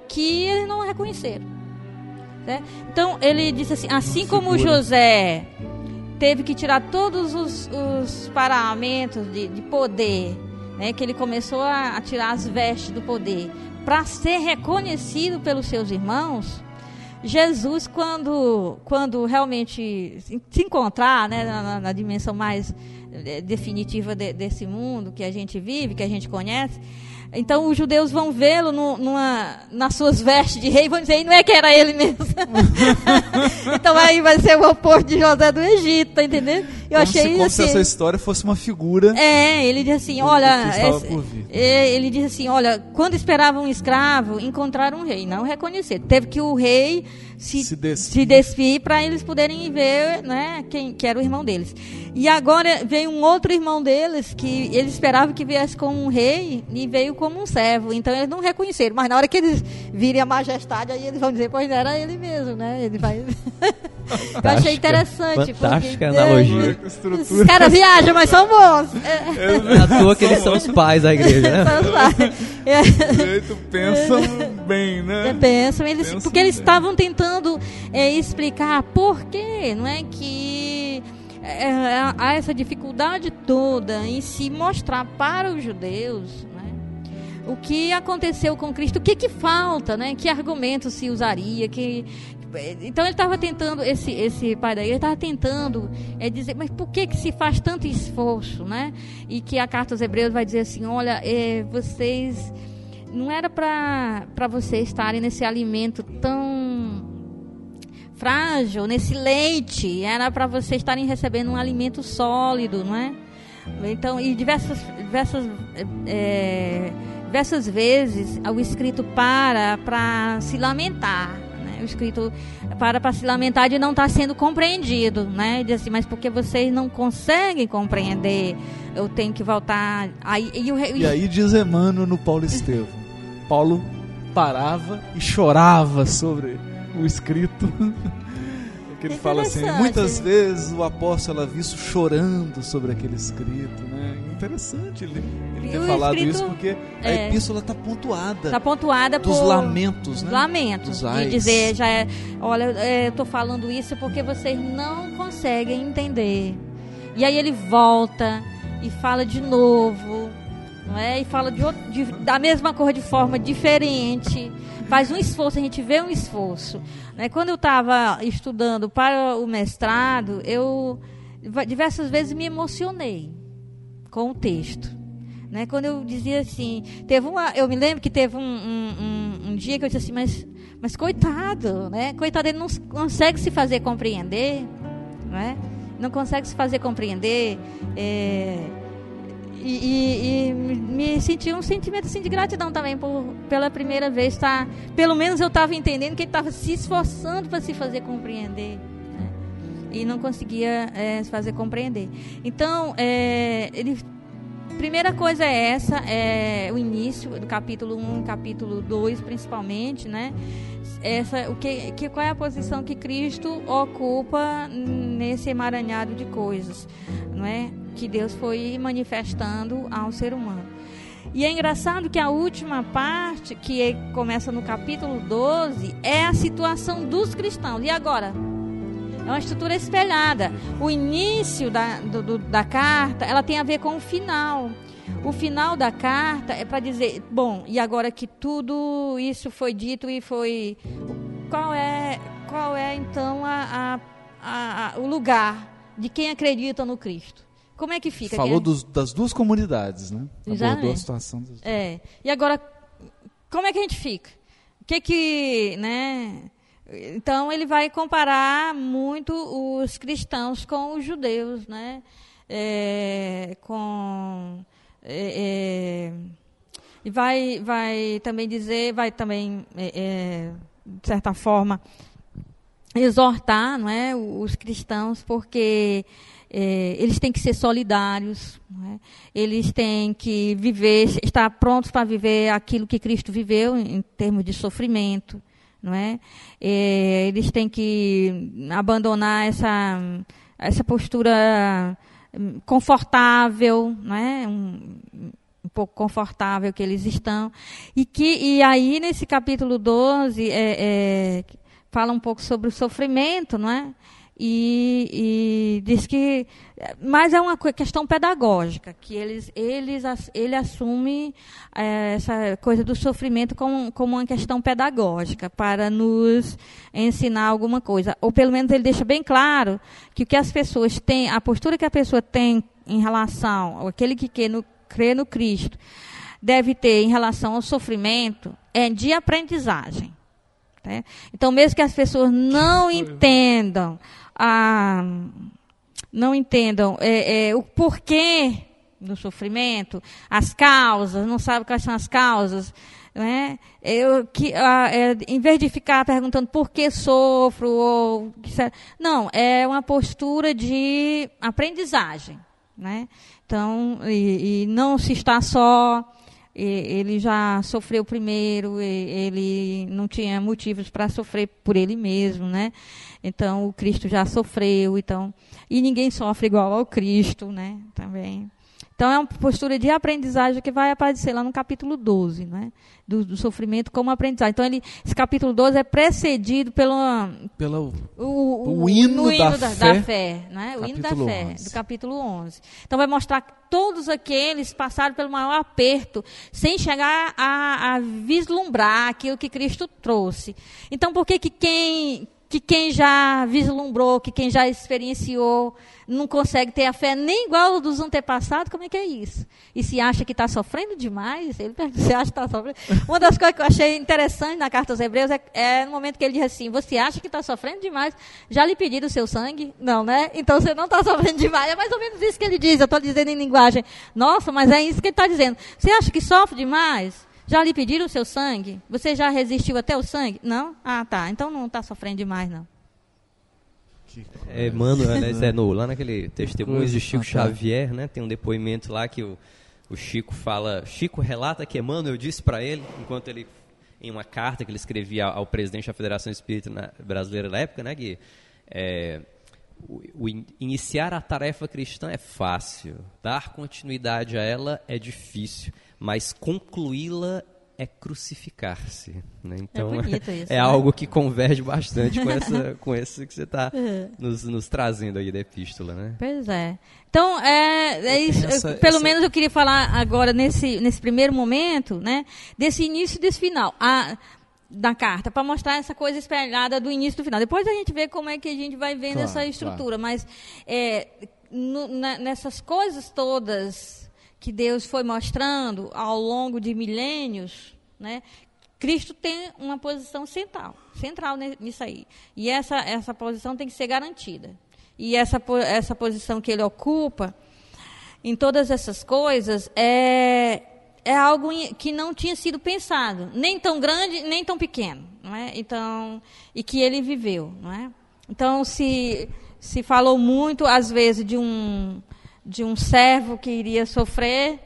que eles não o reconheceram. né? Então ele disse assim: assim como. José teve que tirar todos os, os paramentos de, de poder, né, que ele começou a, a tirar as vestes do poder, para ser reconhecido pelos seus irmãos, Jesus, quando, quando realmente se encontrar né, na, na- na dimensão mais eh, definitiva de- desse mundo que a gente vive, que a gente conhece, então os judeus vão vê-lo nas suas vestes de rei e vão dizer, não é que era ele mesmo. [laughs] então aí vai ser o oposto de José do Egito, tá entendendo? Eu como achei se, como se assim, essa história fosse uma figura. é, ele diz assim, olha, esse- é, ele diz assim, olha, quando esperavam um escravo, encontraram um rei, não reconhecer. Teve que o rei se, Se despir. se despir para eles poderem ver, né, quem que era o irmão deles. E agora veio um outro irmão deles que eles esperavam que viesse como um rei e veio como um servo. Então eles não reconheceram, mas na hora que eles virem a majestade, aí eles vão dizer, pois era ele mesmo, né? Ele vai [laughs] Eu achei interessante. Fantástica porque, analogia. é, esses caras viajam, mas são bons. É. Não é à toa que eles são os pais da igreja, né? Então, vai. É. jeito pensam bem, né? É, Pensam, eles, Pensam porque eles bem. estavam tentando é, explicar por que, não é que é, há essa dificuldade toda em se mostrar para os judeus, né, o que aconteceu com Cristo, o que que falta, né, que argumento se usaria, que então ele estava tentando esse esse pai da igreja estava tentando é, dizer mas por que que se faz tanto esforço né? E que a carta aos hebreus vai dizer assim olha é, vocês não era para vocês estarem nesse alimento tão frágil, nesse leite, era para vocês estarem recebendo um alimento sólido, não é? Então, e diversas, diversas, é, diversas vezes o escrito para para se lamentar, né? O escrito para para se lamentar de não estar sendo compreendido, né? Diz assim, mas porque vocês não conseguem compreender, eu tenho que voltar. Aí, e, E aí diz Emmanuel no Paulo Estevão. Paulo parava e chorava sobre o escrito. [laughs] que ele fala assim, muitas vezes o apóstolo é visto chorando sobre aquele escrito, né? Interessante ele, ele E ter falado escrito- isso porque a é. epístola está pontuada Está pontuada dos por lamentos, né? lamentos Dos de ais. dizer já é, olha é, eu estou falando isso porque vocês não conseguem entender e aí ele volta e fala de novo, não é? E fala de, outro- de- da mesma cor de forma diferente. Faz um esforço, a gente vê um esforço. Né? Quando eu estava estudando para o mestrado, eu diversas vezes me emocionei com o texto. Né? Quando eu dizia assim, teve uma, eu me lembro que teve um, um, um- um dia que eu disse assim, mas, mas coitado, né? Coitado, ele não consegue se fazer compreender, né? Não consegue se fazer compreender. é, e, e- e me senti um sentimento assim, de gratidão também por pela primeira vez estar, pelo menos eu estava entendendo que ele estava se esforçando para se fazer compreender né? e não conseguia é, se fazer compreender. Então, é, ele primeira coisa é essa, é o início do capítulo 1 capítulo 2, principalmente, né? Essa, o que, que, qual é a posição que Cristo ocupa nesse emaranhado de coisas, não é? Que Deus foi manifestando ao ser humano. E é engraçado que a última parte, que é- começa no capítulo 12, é a situação dos cristãos. E agora? É uma estrutura espelhada. O início da, do- da carta, ela tem a ver com o final. O final da carta é para dizer, bom, e agora que tudo isso foi dito e foi, qual é, qual é então a- a- a- o lugar de quem acredita no Cristo? Como é que fica? Falou dos- das duas comunidades, né? Abordou a Exatamente. situação das É. E agora, como é que a gente fica? O que que, né? Então ele vai comparar muito os cristãos com os judeus, né? É, com é, é, e vai, vai também dizer, vai também é, é, de certa forma exortar, não é, os cristãos, porque é, eles têm que ser solidários, é? eles têm que viver, estar prontos para viver aquilo que Cristo viveu em, em termos de sofrimento, não é? É, eles têm que abandonar essa essa postura hum, confortável, não é? Um, um pouco confortável que eles estão. E, que, e aí, nesse capítulo 12, é, é, fala um pouco sobre o sofrimento, não é? E, e diz que. Mas é uma questão pedagógica, que eles, eles, ele assume eh, essa coisa do sofrimento como, como uma questão pedagógica, para nos ensinar alguma coisa. Ou pelo menos ele deixa bem claro que o que as pessoas têm, a postura que a pessoa tem em relação, aquele que quer no, crê no Cristo, deve ter em relação ao sofrimento, é de aprendizagem. Né? Então, mesmo que as pessoas não entendam, a, não entendam é, é, o porquê do sofrimento, as causas, não sabem quais são as causas, né? Eu, que, é, em vez de ficar perguntando por que sofro, ou, não, é uma postura de aprendizagem. Né? Então, e, e não se está só, ele já sofreu primeiro, ele não tinha motivos para sofrer por ele mesmo, né? Então, o Cristo já sofreu, então, e ninguém sofre igual ao Cristo, né? Também. Então, é uma postura de aprendizagem que vai aparecer lá no capítulo 12, né? Do, do sofrimento como aprendizagem. Então, ele, esse capítulo 12 é precedido pelo Pelo o, O hino no da da, fé, da fé, né? O hino da fé, 11. do capítulo 11. Então vai mostrar que todos aqueles passaram pelo maior aperto, sem chegar a, a vislumbrar aquilo que Cristo trouxe. Então por que que quem que quem já vislumbrou, que quem já experienciou, não consegue ter a fé nem igual dos antepassados, como é que é isso? E se acha que está sofrendo demais, ele pergunta, você acha que está sofrendo? Uma das coisas que eu achei interessante na carta aos Hebreus é, é no momento que ele diz assim: Você acha que está sofrendo demais? Já lhe pediram o seu sangue? Não, né? Então você não está sofrendo demais. É mais ou menos isso que ele diz. Eu estou dizendo em linguagem. Nossa, mas é isso que ele está dizendo. Você acha que sofre demais? Já lhe pediram o seu sangue? Você já resistiu até o sangue? Não? Ah, tá. Então não está sofrendo demais, não. É, mano, aliás, é no, lá naquele Testemunhos Coisa de Chico. Xavier, né? Tem um depoimento lá que o, o Chico fala. Chico relata que Emmanuel disse para ele, enquanto ele. Em uma carta que ele escrevia ao presidente da Federação Espírita na- Brasileira da época, né? Que é, o, o in- iniciar a tarefa cristã é fácil, dar continuidade a ela é difícil, mas concluí-la é crucificar-se. Né? Então, bonito [laughs] isso, é né? algo que converge bastante com, essa, [laughs] com esse que você está É. nos, nos trazendo aí da epístola. Né? Pois é. Então, é, é isso. Essa- pelo essa- menos eu queria falar agora, nesse, nesse primeiro momento, né, desse início e desse final a, da carta, para mostrar essa coisa espelhada do início e do final. Depois a gente vê como é que a gente vai vendo Claro, essa estrutura. Mas é, no- na- nessas coisas todas que Deus foi mostrando ao longo de milênios, né, Cristo tem uma posição central, central nisso aí. E essa, essa posição tem que ser garantida. E essa, essa posição que ele ocupa em todas essas coisas é, é algo que não tinha sido pensado, nem tão grande, nem tão pequeno, não é? Então, e que ele viveu, não é? Então, se se falou muito às vezes de um de um servo que iria sofrer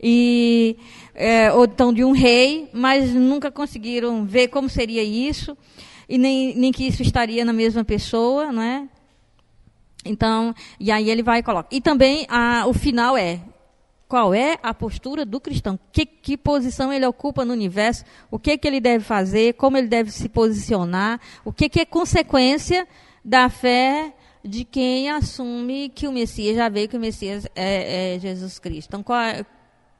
e é, ou então de um rei, mas nunca conseguiram ver como seria isso e nem, nem que isso estaria na mesma pessoa, não é? Então, e aí ele vai e coloca. E também a, o final é qual é a postura do cristão? Que, que posição ele ocupa no universo? O que, que ele deve fazer? Como ele deve se posicionar? O que, que é consequência da fé de quem assume que o Messias já veio, que o Messias é, é Jesus Cristo? Então, qual é-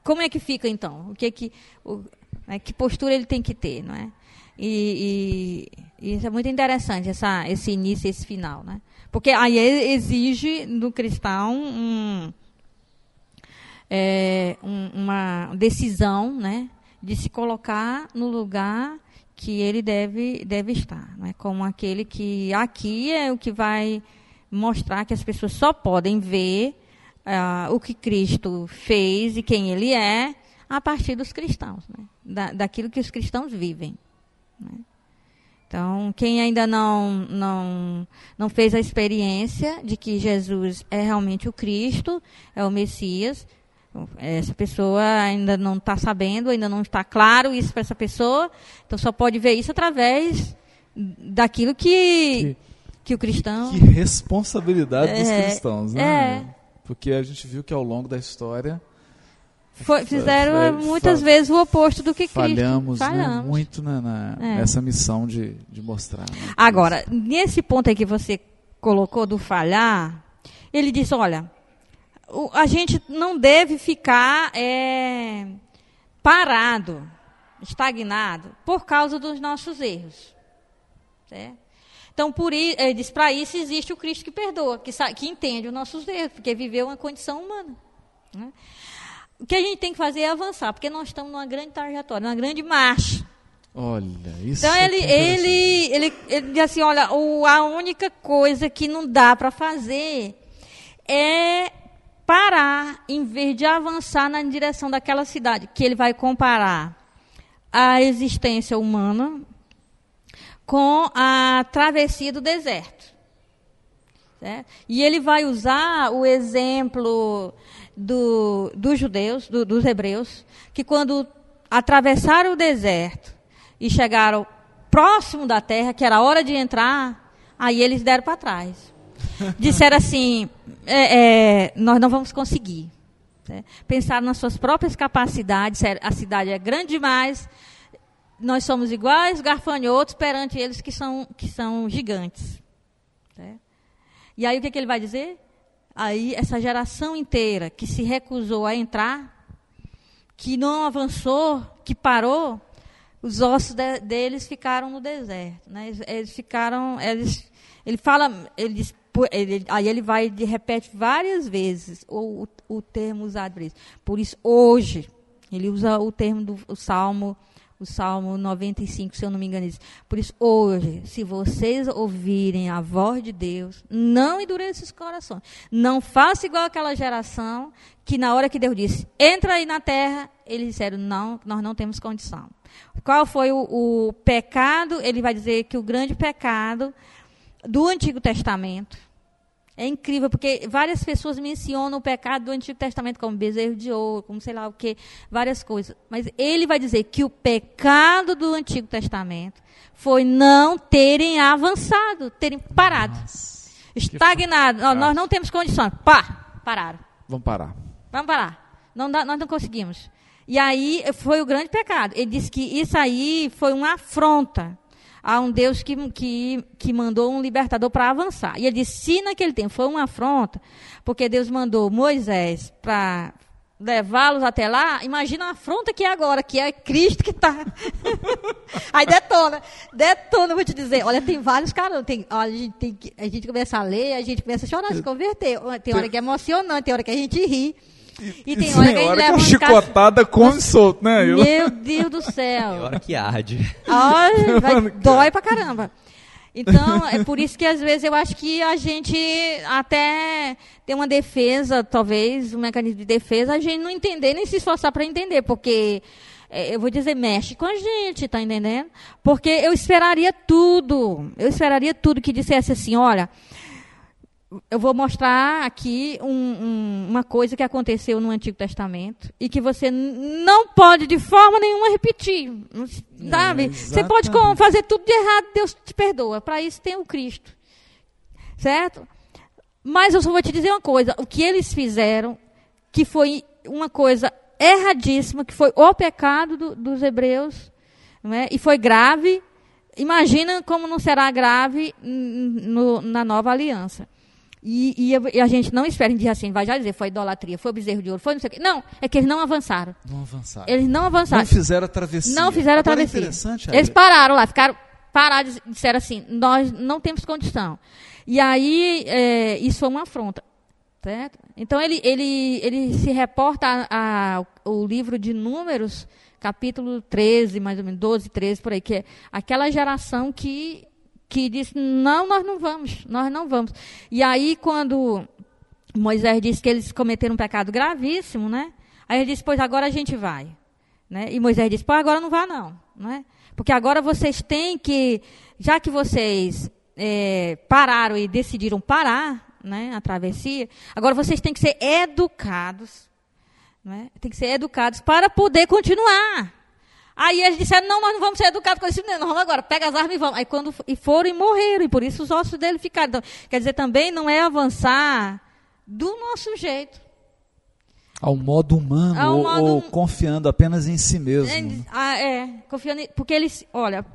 como é que fica então? O que que, o, né, que postura ele tem que ter, não é? E, e- e isso é muito interessante, essa, esse início esse final, né? Porque aí exige do cristão um, é, um- uma decisão, né, de se colocar no lugar que ele deve, deve estar, né, como aquele que aqui é o que vai mostrar que as pessoas só podem ver ah, o que Cristo fez e quem ele é a partir dos cristãos, né, da, daquilo que os cristãos vivem. né. Então, quem ainda não, não, não fez a experiência de que Jesus é realmente o Cristo, é o Messias, essa pessoa ainda não está sabendo, ainda não está claro isso para essa pessoa, então só pode ver isso através daquilo que, que o cristão. Que responsabilidade dos É, cristãos, né? é. Porque a gente viu que ao longo da história Foi- fizeram é, muitas vezes o oposto do que Cristo. falhamos, né, Falhamos. muito na, na- É. nessa missão de, de mostrar. né? Agora, nesse ponto aí que você colocou do falhar, ele disse: olha, o- a gente não deve ficar é, parado, estagnado, por causa dos nossos erros. Certo? Então, por ele diz: para isso existe o Cristo que perdoa, que, que entende os nossos erros, porque viveu uma condição humana. né? O que a gente tem que fazer é avançar, porque nós estamos numa grande trajetória, numa grande marcha. Olha, isso Então é ele, é ele, ele, ele diz assim, olha, o- a única coisa que não dá para fazer é parar em vez de avançar na direção daquela cidade, que ele vai comparar a existência humana com a travessia do deserto. E ele vai usar o exemplo do, dos judeus, do- dos hebreus, que quando atravessaram o deserto e chegaram próximo da terra, que era a hora de entrar, aí eles deram para trás. [laughs] Disseram assim: é, é, nós não vamos conseguir. né? Pensaram nas suas próprias capacidades, a cidade é grande demais, nós somos iguais garfanhotos perante eles que são, que são gigantes. certo? E aí o que, que ele vai dizer? Aí essa geração inteira que se recusou a entrar, que não avançou, que parou, os ossos de- deles ficaram no deserto. Né? Eles, eles ficaram. Eles, ele fala, ele diz, ele- aí ele vai e repete várias vezes o, o, o termo usado por isso. Por isso, hoje, ele usa o termo do o Salmo, o Salmo 95, se eu não me engano, diz. Por isso, hoje, se vocês ouvirem a voz de Deus, não endureçam os corações. Não faça igual aquela geração que na hora que Deus disse, entra aí na terra, eles disseram, não, nós não temos condição. Qual foi o, o pecado? Ele vai dizer que o grande pecado do Antigo Testamento é incrível, porque várias pessoas mencionam o pecado do Antigo Testamento como bezerro de ouro, como sei lá o que, várias coisas. Mas ele vai dizer que o pecado do Antigo Testamento foi não terem avançado, terem parado, estagnado. Ó, nós não temos condições. Pá, pararam. Vamos parar. Vamos parar. Não dá- nós não conseguimos. E aí foi o grande pecado. Ele disse que isso aí foi uma afronta a um Deus que, que, que mandou um libertador para avançar. E ele disse: se naquele tempo foi uma afronta, porque Deus mandou Moisés para levá-los até lá, imagina a afronta que é agora, que é Cristo que está. [laughs] Aí detona, detona, vou te dizer. Olha, tem vários caras, tem, a, gente tem, a gente começa a ler, a gente começa a chorar, se converter. Tem hora que é emocionante, tem hora que a gente ri. E, tem hora que a gente leva uma um chicotada come solto, né? Eu- Meu Deus do céu. Tem hora que arde. Ai, [laughs] vai- dói pra caramba. Então, é por isso que às vezes eu acho que a gente até tem uma defesa, talvez, um mecanismo de defesa, a gente não entender, nem se esforçar para entender, porque é, eu vou dizer, mexe com a gente, tá entendendo? Porque eu esperaria tudo, eu esperaria tudo que dissesse assim, olha, eu vou mostrar aqui um- um- uma coisa que aconteceu no Antigo Testamento e que você não pode de forma nenhuma repetir. s- Sabe? você pode fazer tudo de errado, Deus te perdoa. Para isso tem o Cristo. Certo? Mas eu só vou te dizer uma coisa: o que eles fizeram, que foi uma coisa erradíssima, que foi o pecado do- dos hebreus, não é? e foi grave. Imagina como não será grave no- na nova aliança. E, e a- e a gente não espera, a gente diz assim, vai já dizer, foi idolatria, foi bezerro de ouro, foi não sei o quê. Não, é que eles não avançaram. Não avançaram. Eles não avançaram. Não fizeram a travessia. Não fizeram a Agora, travessia. É interessante, Eles pararam lá, ficaram parados e disseram assim: nós não temos condição. E aí, é, isso foi uma afronta. Certo? Então, ele, ele, ele se reporta a, a- o livro de Números, capítulo 13, mais ou menos, 12, 13, por aí, que é aquela geração que, que disse: não, nós não vamos, nós não vamos. E aí, quando Moisés disse que eles cometeram um pecado gravíssimo, né? Aí ele disse: pois agora a gente vai. Né? E Moisés disse: Pô, agora não vá, não. Né? Porque agora vocês têm que, já que vocês é, pararam e decidiram parar né, a travessia, agora vocês têm que ser educados. Né? Tem que ser educados para poder continuar. Aí eles disseram: Não, nós não vamos ser educados com esse menino, vamos agora, pega as armas e vamos. Aí quando e foram e morreram, e por isso os ossos dele ficaram. Então, quer dizer, também não é avançar do nosso jeito. Ao modo humano, Ao ou, modo ou hum- confiando apenas em si mesmo. É, ah, é, confiando, em- porque eles, olha,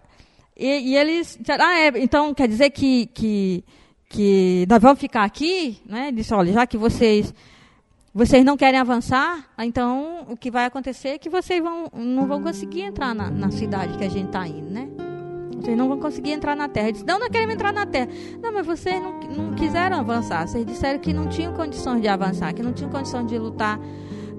e, e eles, disseram, ah, é, então quer dizer que, que, que nós vamos ficar aqui, né? Ele Disse, olha, já que vocês, vocês não querem avançar, ah, então o que vai acontecer é que vocês vão, não vão conseguir entrar na, na cidade que a gente está indo, né? Vocês não vão conseguir entrar na terra. Ele disse, não, nós queremos entrar na terra. Não, mas vocês não, não quiseram avançar. Vocês disseram que não tinham condições de avançar, que não tinham condições de lutar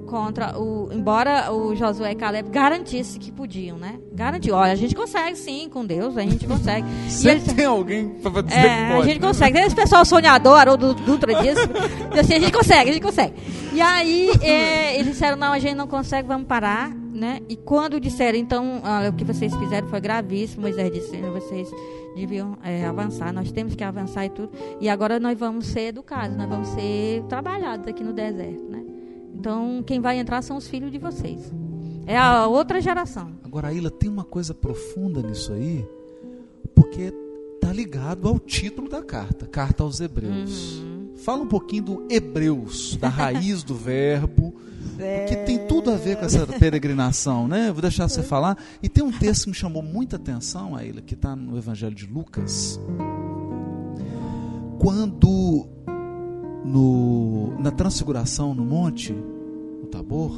contra o. Embora o Josué e Caleb garantisse que podiam, né? Garantiu. Olha, a gente consegue sim, com Deus, a gente consegue. [laughs] Sempre eles- tem alguém para dizer é, que a pode. gente consegue. Esse pessoal sonhador, Haroldo Dutra diz, diz assim, a gente consegue, a gente consegue. E aí, é, eles disseram, não, a gente não consegue, vamos parar, né? E quando disseram, então, olha, o que vocês fizeram foi gravíssimo, Moisés disse, vocês deviam é, avançar, nós temos que avançar e tudo. E agora nós vamos ser educados, nós vamos ser trabalhados aqui no deserto, né? Então, quem vai entrar são os filhos de vocês. É a outra geração. Agora, Ilha, tem uma coisa profunda nisso aí, porque tá ligado ao título da carta, Carta aos Hebreus. Uhum. Fala um pouquinho do Hebreus, da raiz do [laughs] verbo, que tem tudo a ver com essa peregrinação, né? Vou deixar você falar. E tem um texto que me chamou muita atenção, Aila, que está no Evangelho de Lucas. Quando no, na transfiguração no monte, no Tabor,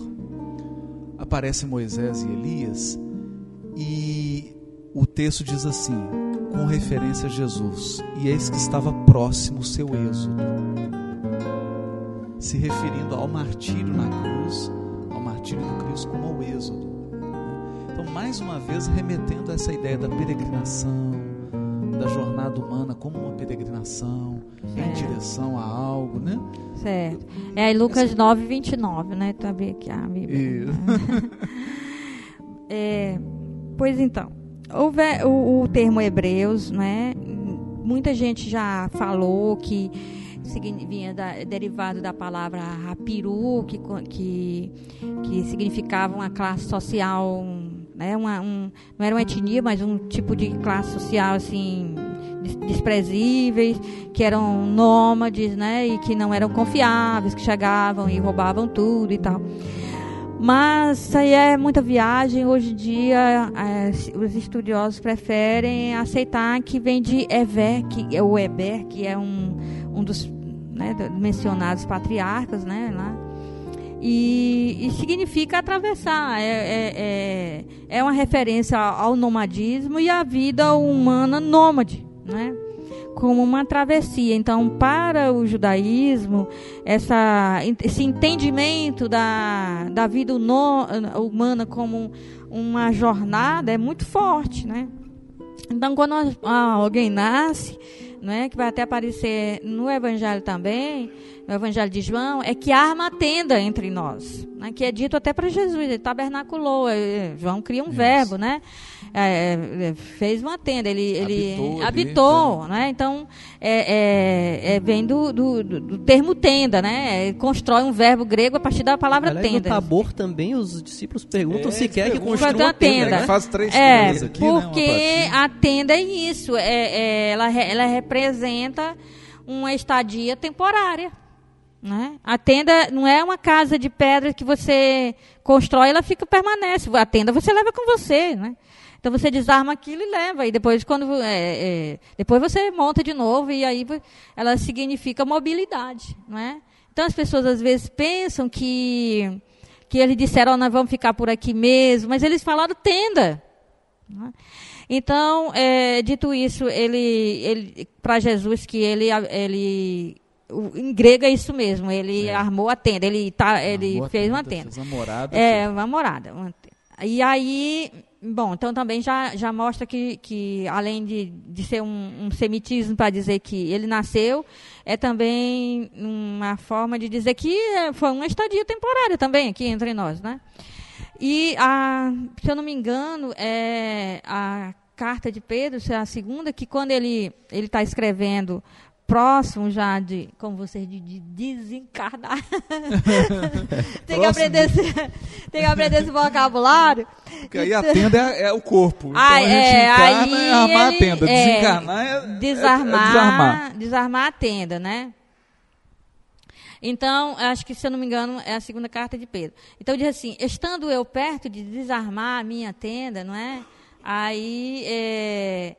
aparecem Moisés e Elias e o texto diz assim, com referência a Jesus: E eis que estava próximo o seu êxodo, se referindo ao martírio na cruz, ao martírio do Cristo como ao êxodo. Então, mais uma vez, remetendo a essa ideia da peregrinação, da jornada humana como uma peregrinação em É. direção a algo, né? Certo. É aí Lucas 9, 29, né? Tá bem aqui a Bíblia. Isso. [laughs] É, pois então, houve o, o termo hebreus, né? Muita gente já falou que vinha da- derivado da palavra rapiru, que, que, que significava uma classe social, né? Uma, um, não era uma etnia, mas um tipo de classe social assim des- desprezíveis, que eram nômades, né? E que não eram confiáveis, que chegavam e roubavam tudo e tal. Mas isso aí é muita viagem. Hoje em dia, é, os estudiosos preferem aceitar que vem de Ever, que é o Eber, que é um, um dos né, mencionados patriarcas, né, lá. E, e significa atravessar. É, é, é, é uma referência ao nomadismo e à vida humana nômade, né? como uma travessia. Então, para o judaísmo, essa, esse entendimento da, da vida humana como uma jornada é muito forte, né? Então, quando alguém nasce, né, que vai até aparecer no Evangelho também, no Evangelho de João, é que arma a tenda entre nós, né, que é dito até para Jesus, ele tabernaculou, é, João cria um verbo, né? É, é, fez uma tenda, ele, ele habitou, habitou ali, né? Então, é, é, é, vem do, do, do, termo tenda, né? constrói um verbo grego a partir da palavra Aliás, tenda. No Tabor também os discípulos perguntam se quer que construa uma tenda. tenda. Né? Faz três é, aqui, porque né? a tenda é isso, é, ela, ela representa uma estadia temporária. Né? A tenda não é uma casa de pedra que você constrói, ela fica permanece. A tenda você leva com você, né? Então você desarma aquilo e leva. E depois, quando, é, é, depois você monta de novo e aí ela significa mobilidade. Não é? Então as pessoas às vezes pensam que, que eles disseram, oh, nós vamos ficar por aqui mesmo, mas eles falaram tenda. É? Então, é, dito isso, ele, ele para Jesus que ele, ele em grego é isso mesmo, ele é. armou a tenda, ele, tá, ele fez uma tenda. Fez uma morada. É, uma morada. Uma e aí Bom, então também já, já mostra que, que além de, de ser um, um semitismo para dizer que ele nasceu, é também uma forma de dizer que é, foi uma estadia temporária também aqui entre nós, né? E, a, se eu não me engano, é a carta de Pedro, é a segunda, que quando ele está escrevendo próximo já de, como vocês de, de desencarnar. [laughs] tem, que aprender esse, tem que aprender esse vocabulário. Porque aí a tenda é, é o corpo. Então aí, a gente é, encarna aí é armar a tenda. É, Desencarnar é, é, desarmar, é, desarmar. Desarmar a tenda, né? Então, acho que, se eu não me engano, é a segunda carta de Pedro. Então, diz assim: estando eu perto de desarmar a minha tenda, não é? Aí, é,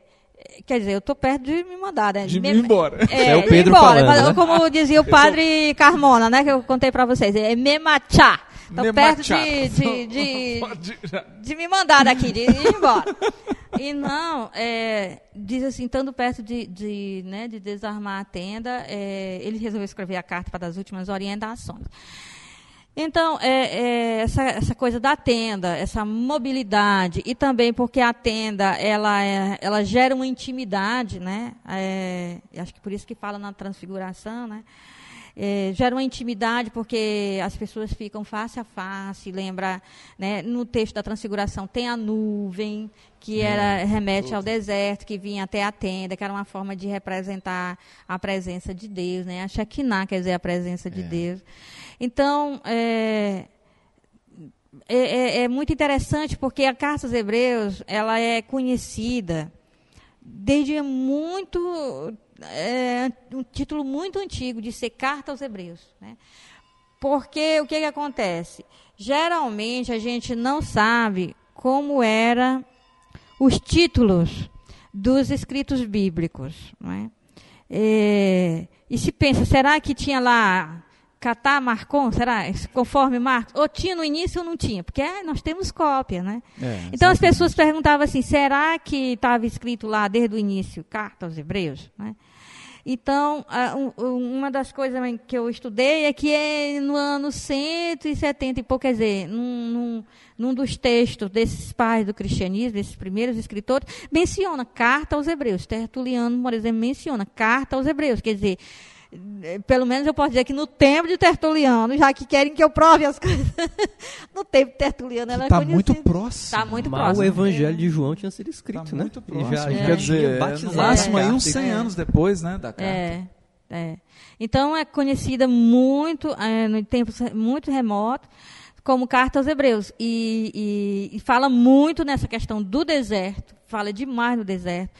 Quer dizer, eu estou perto de me mandar, né? De me, ir embora. É, é o Pedro embora, falando, né? Como dizia o [laughs] padre Carmona, né? Que eu contei para vocês. É me machar. Estou perto de, de, de, de, me mandar daqui, de ir embora. E não, é, diz assim, estando perto de, de, né, de desarmar a tenda, é, ele resolveu escrever a carta para as últimas orientações. Então, é, é, essa, essa, coisa da tenda, essa mobilidade, e também porque a tenda, ela, é, ela gera uma intimidade, né? É, acho que por isso que fala na transfiguração, né? É, gera uma intimidade porque as pessoas ficam face a face, lembra, né, no texto da transfiguração tem a nuvem, que era remete ao deserto, que vinha até a tenda, que era uma forma de representar a presença de Deus, né? A Shekinah, quer dizer, a presença de Deus. Então, é, é, é, é, muito interessante porque a Carta aos Hebreus ela é conhecida desde muito é, um título muito antigo de ser Carta aos Hebreus, né? Porque o que, que acontece? Geralmente a gente não sabe como eram os títulos dos escritos bíblicos, não é? É, e se pensa, será que tinha lá Catar Marcon, será? Conforme Marcos? Ou tinha no início ou não tinha? Porque é, nós temos cópia, né? É, então as pessoas perguntavam assim, será que estava escrito lá desde o início, carta aos hebreus? Né? Então, uma das coisas que eu estudei é que é no ano 170 e pouco, quer dizer, num, num, num dos textos desses pais do cristianismo, desses primeiros escritores, menciona carta aos hebreus. Tertuliano, por exemplo, menciona carta aos hebreus. Quer dizer, pelo menos eu posso dizer que no tempo de Tertuliano, já que querem que eu prove as [laughs] coisas, no tempo de Tertuliano ela Está é muito próximo. Está muito Mal próximo. o Evangelho de João tinha sido escrito, tá né? muito próximo. já, é. Quer dizer, batizado. no máximo aí uns É. 100 anos depois, né, da carta. É, é. Então é conhecida muito, é, no tempo muito remoto, como carta aos hebreus. E, e, e fala muito nessa questão do deserto, fala demais no deserto.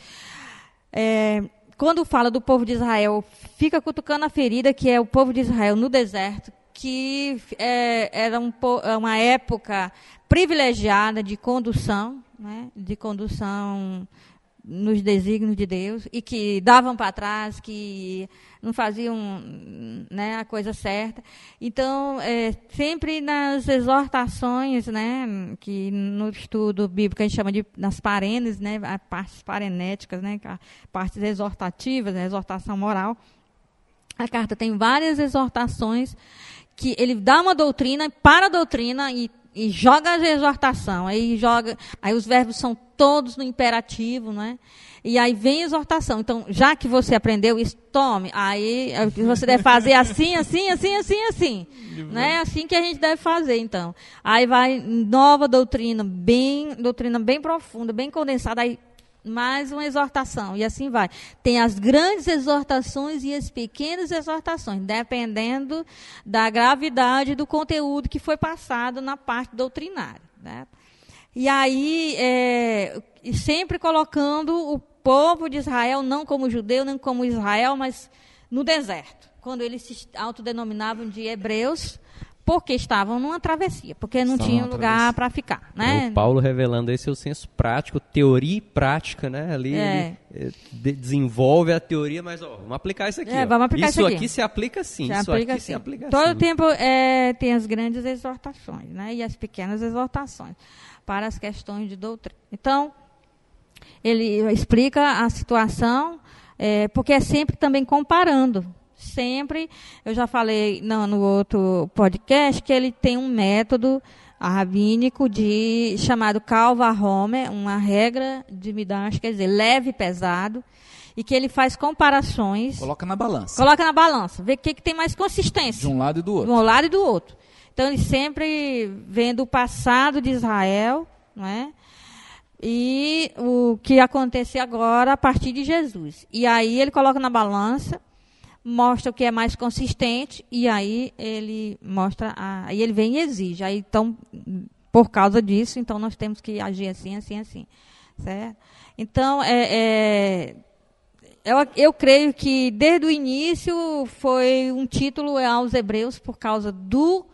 É, quando fala do povo de Israel, fica cutucando a ferida que é o povo de Israel no deserto, que é, era um, é uma época privilegiada de condução, né, de condução nos desígnios de Deus e que davam para trás, que não faziam né, a coisa certa. Então, é, sempre nas exortações, né, que no estudo bíblico a gente chama de nas parenes, né, partes parenéticas, né, partes exortativas, a exortação moral, a carta tem várias exortações que ele dá uma doutrina, para a doutrina e, e joga a exortação. Aí joga, aí os verbos são todos no imperativo, né? E aí vem a exortação. Então, já que você aprendeu isso, tome. Aí é você deve fazer assim, assim, assim, assim, assim. Né? É assim que a gente deve fazer, então. Aí vai nova doutrina, bem, doutrina bem profunda, bem condensada. Aí mais uma exortação, e assim vai. Tem as grandes exortações e as pequenas exortações, dependendo da gravidade do conteúdo que foi passado na parte doutrinária. Né? E aí, é, sempre colocando o povo de Israel, não como judeu, nem como Israel, mas no deserto, quando eles se autodenominavam de hebreus, porque estavam numa travessia, porque não Estavam tinham numa lugar travessia. para ficar. É Né? o Paulo revelando aí seu senso prático, teoria e prática, né? Ali É. ele eh, de- desenvolve a teoria, mas ó, vamos aplicar isso aqui. É, ó. vamos aplicar isso aqui. se aplica sim, Se isso aplica aqui se assim. aplica Todo tempo é, tem as grandes exortações, né? E as pequenas exortações para as questões de doutrina. Então, ele explica a situação, é, porque é sempre também comparando. Sempre, eu já falei no, no outro podcast que ele tem um método rabínico de chamado Calva Homer, uma regra de Midrash, quer dizer, leve e pesado, e que ele faz comparações Coloca na balança. Coloca na balança, vê o que, que tem mais consistência. De um lado e do De outro. um lado e do outro. Então, ele sempre vendo o passado de Israel, não é? E o que aconteceu agora a partir de Jesus. E aí ele coloca na balança, mostra o que é mais consistente, e aí ele mostra, a, aí ele vem e exige. Aí, então, por causa disso, então nós temos que agir assim, assim, assim. Certo? Então, é, é, eu, eu creio que desde o início foi um título aos hebreus por causa do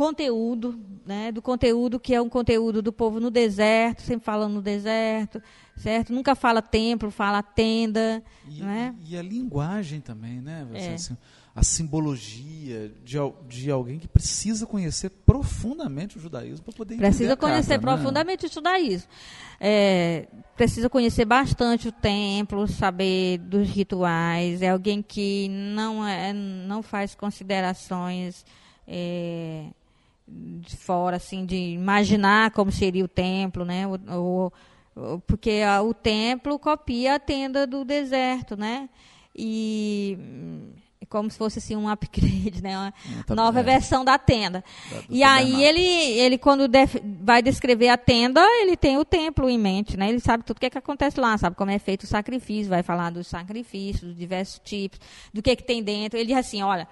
conteúdo, né, do conteúdo que é um conteúdo do povo no deserto, sempre falando no deserto, certo? Nunca fala templo, fala tenda, E, né? e a linguagem também, né? É. assim, a simbologia de, de alguém que precisa conhecer profundamente o judaísmo para poder entender Precisa conhecer né? profundamente o judaísmo. É, precisa conhecer bastante o templo, saber dos rituais. É alguém que não, é, não faz considerações é, de fora, assim, de imaginar como seria o templo, né? O, o- o- porque o templo copia a tenda do deserto, né? E como se fosse assim um upgrade, né? Uma tá- nova é. versão da tenda. E aí ele, ele quando def- vai descrever a tenda, ele tem o templo em mente, né? Ele sabe tudo o que, é que acontece lá, sabe como é feito o sacrifício, vai falar dos sacrifícios, dos diversos tipos, do que, que tem dentro. Ele diz assim, olha,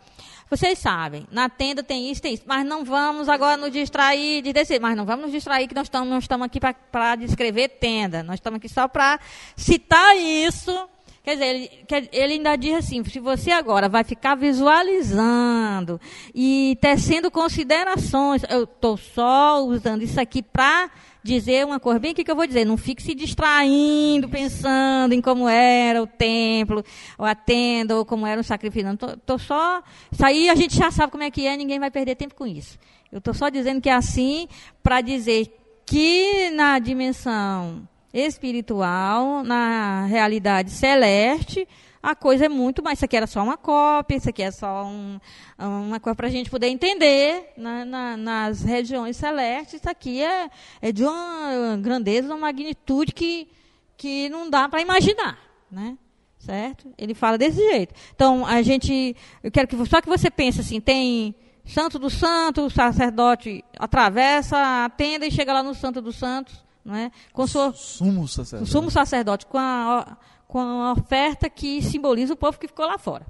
vocês sabem, na tenda tem isso, tem isso, mas não vamos agora nos distrair de descer, mas não vamos nos distrair que nós estamos, nós estamos aqui para descrever tenda, nós estamos aqui só para citar isso. Quer dizer, ele, quer- ele ainda diz assim: se você agora vai ficar visualizando e tecendo considerações, eu estou só usando isso aqui para dizer uma coisa, bem o que, que eu vou dizer? Não fique se distraindo, pensando em como era o templo, ou a tenda, ou como era o sacrifício. Não, tô, tô só. Isso aí a gente já sabe como é que é, ninguém vai perder tempo com isso. Eu estou só dizendo que é assim para dizer que na dimensão espiritual, na realidade celeste, a coisa é muito mais. Isso aqui era só uma cópia, isso aqui é só um- uma coisa para a gente poder entender na- na- nas regiões celestes. Isso aqui é, é de uma grandeza, uma magnitude que, que não dá para imaginar, né? Certo? Ele fala desse jeito. Então, a gente. Eu quero que só que você pense assim: tem Santo do Santo, o sacerdote atravessa a tenda e chega lá no Santo dos Santos, não é? Com sua Sumo o sacerdote. sumo sacerdote com a, com a oferta que simboliza o povo que ficou lá fora.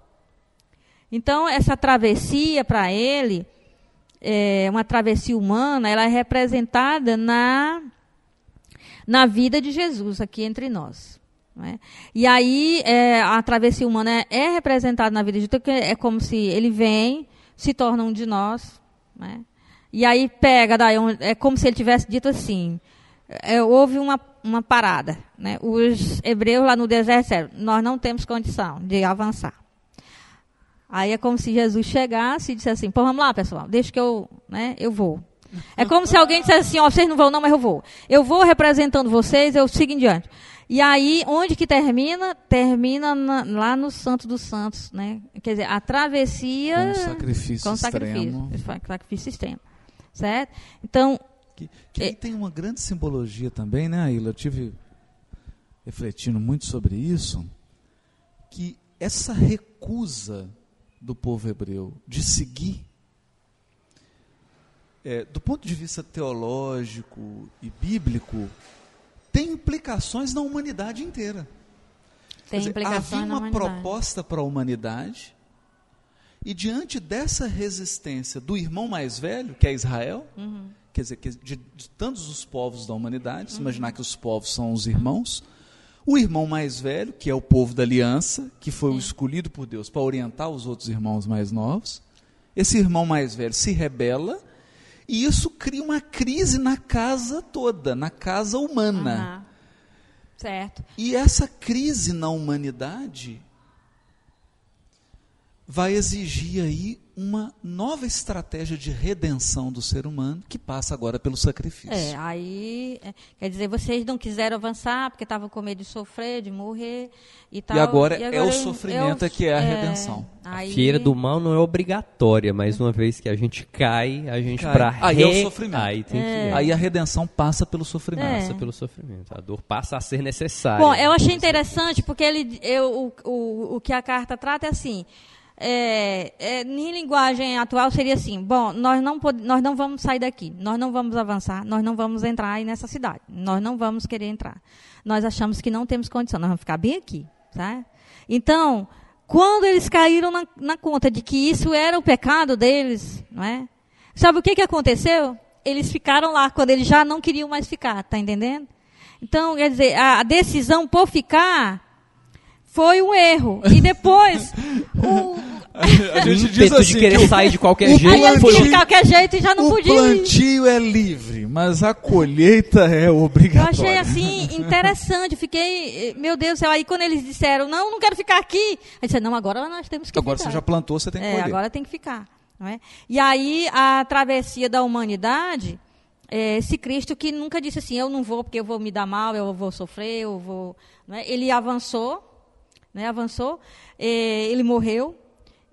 Então, essa travessia para ele, é uma travessia humana, ela é representada na, na vida de Jesus aqui entre nós. é? E aí, é, a travessia humana é, é representada na vida de Jesus, porque é como se ele vem, se torna um de nós, né? E aí pega, daí é como se ele tivesse dito assim, é, houve uma, uma parada, né? Os hebreus lá no deserto disseram, nós não temos condição de avançar. Aí é como se Jesus chegasse e dissesse assim, pô, vamos lá, pessoal, deixa que eu, né, eu vou. É como se alguém dissesse assim, ó, vocês não vão não, mas eu vou. Eu vou representando vocês, eu sigo em diante. E aí, onde que termina? Termina na- lá no Santo dos Santos, né? Quer dizer, a travessia... Com sacrifício com extremo. sacrifício, sacrifício extremo. Certo? Então, Que, que aí É. tem uma grande simbologia também, né, Aila? Eu tive refletindo muito sobre isso, que essa recusa do povo hebreu de seguir, é, do ponto de vista teológico e bíblico, tem implicações na humanidade inteira. Tem dizer, havia uma proposta para a humanidade, e diante dessa resistência do irmão mais velho, que é Israel, Uhum. Quer dizer, de, de tantos os povos da humanidade, Uhum. se imaginar que os povos são os irmãos, o irmão mais velho, que é o povo da aliança, que foi o escolhido por Deus para orientar os outros irmãos mais novos, esse irmão mais velho se rebela e isso cria uma crise na casa toda, na casa humana. Aham. Certo. E essa crise na humanidade vai exigir aí uma nova estratégia de redenção do ser humano que passa agora pelo sacrifício. É, aí, é, quer dizer, vocês não quiseram avançar porque estavam com medo de sofrer, de morrer e tal. agora é o sofrimento é que é a é, redenção. aí- A feira do mal não é obrigatória, mas uma vez que a gente cai, a gente Cai. pra Aí é o re- sofrimento. Aí tem que É. Aí a redenção passa pelo sofrimento. É. passa pelo sofrimento. A dor passa a ser necessária. Bom, eu achei interessante porque ele, eu, o, o, o que a carta trata é assim. É, é, em linguagem atual seria assim: bom, nós não, nós não vamos sair daqui, nós não vamos avançar, nós não vamos entrar aí nessa cidade, nós não vamos querer entrar. Nós achamos que não temos condição, nós vamos ficar bem aqui. Tá? Então, quando eles caíram na, na conta de que isso era o pecado deles, não é? sabe o que, que aconteceu? Eles ficaram lá quando eles já não queriam mais ficar, tá entendendo? Então, quer dizer, a a decisão por ficar foi um erro. E depois, [laughs] o, [laughs] A O ímpeto de querer sair de qualquer o jeito plantio- queriam de qualquer jeito e já não o podiam. plantio é livre, mas a colheita é Eu obrigatória. achei assim interessante, fiquei, meu Deus do céu. Aí quando eles disseram, não, não quero ficar aqui, aí disse, não, agora nós temos que Agora ficar. você já plantou, você tem que É, colher. agora tem que ficar. Não é? E aí a travessia da humanidade, é, esse Cristo que nunca disse assim, eu não vou porque eu vou me dar mal, eu vou sofrer, eu vou. não é? Ele avançou, né, avançou, é, ele morreu,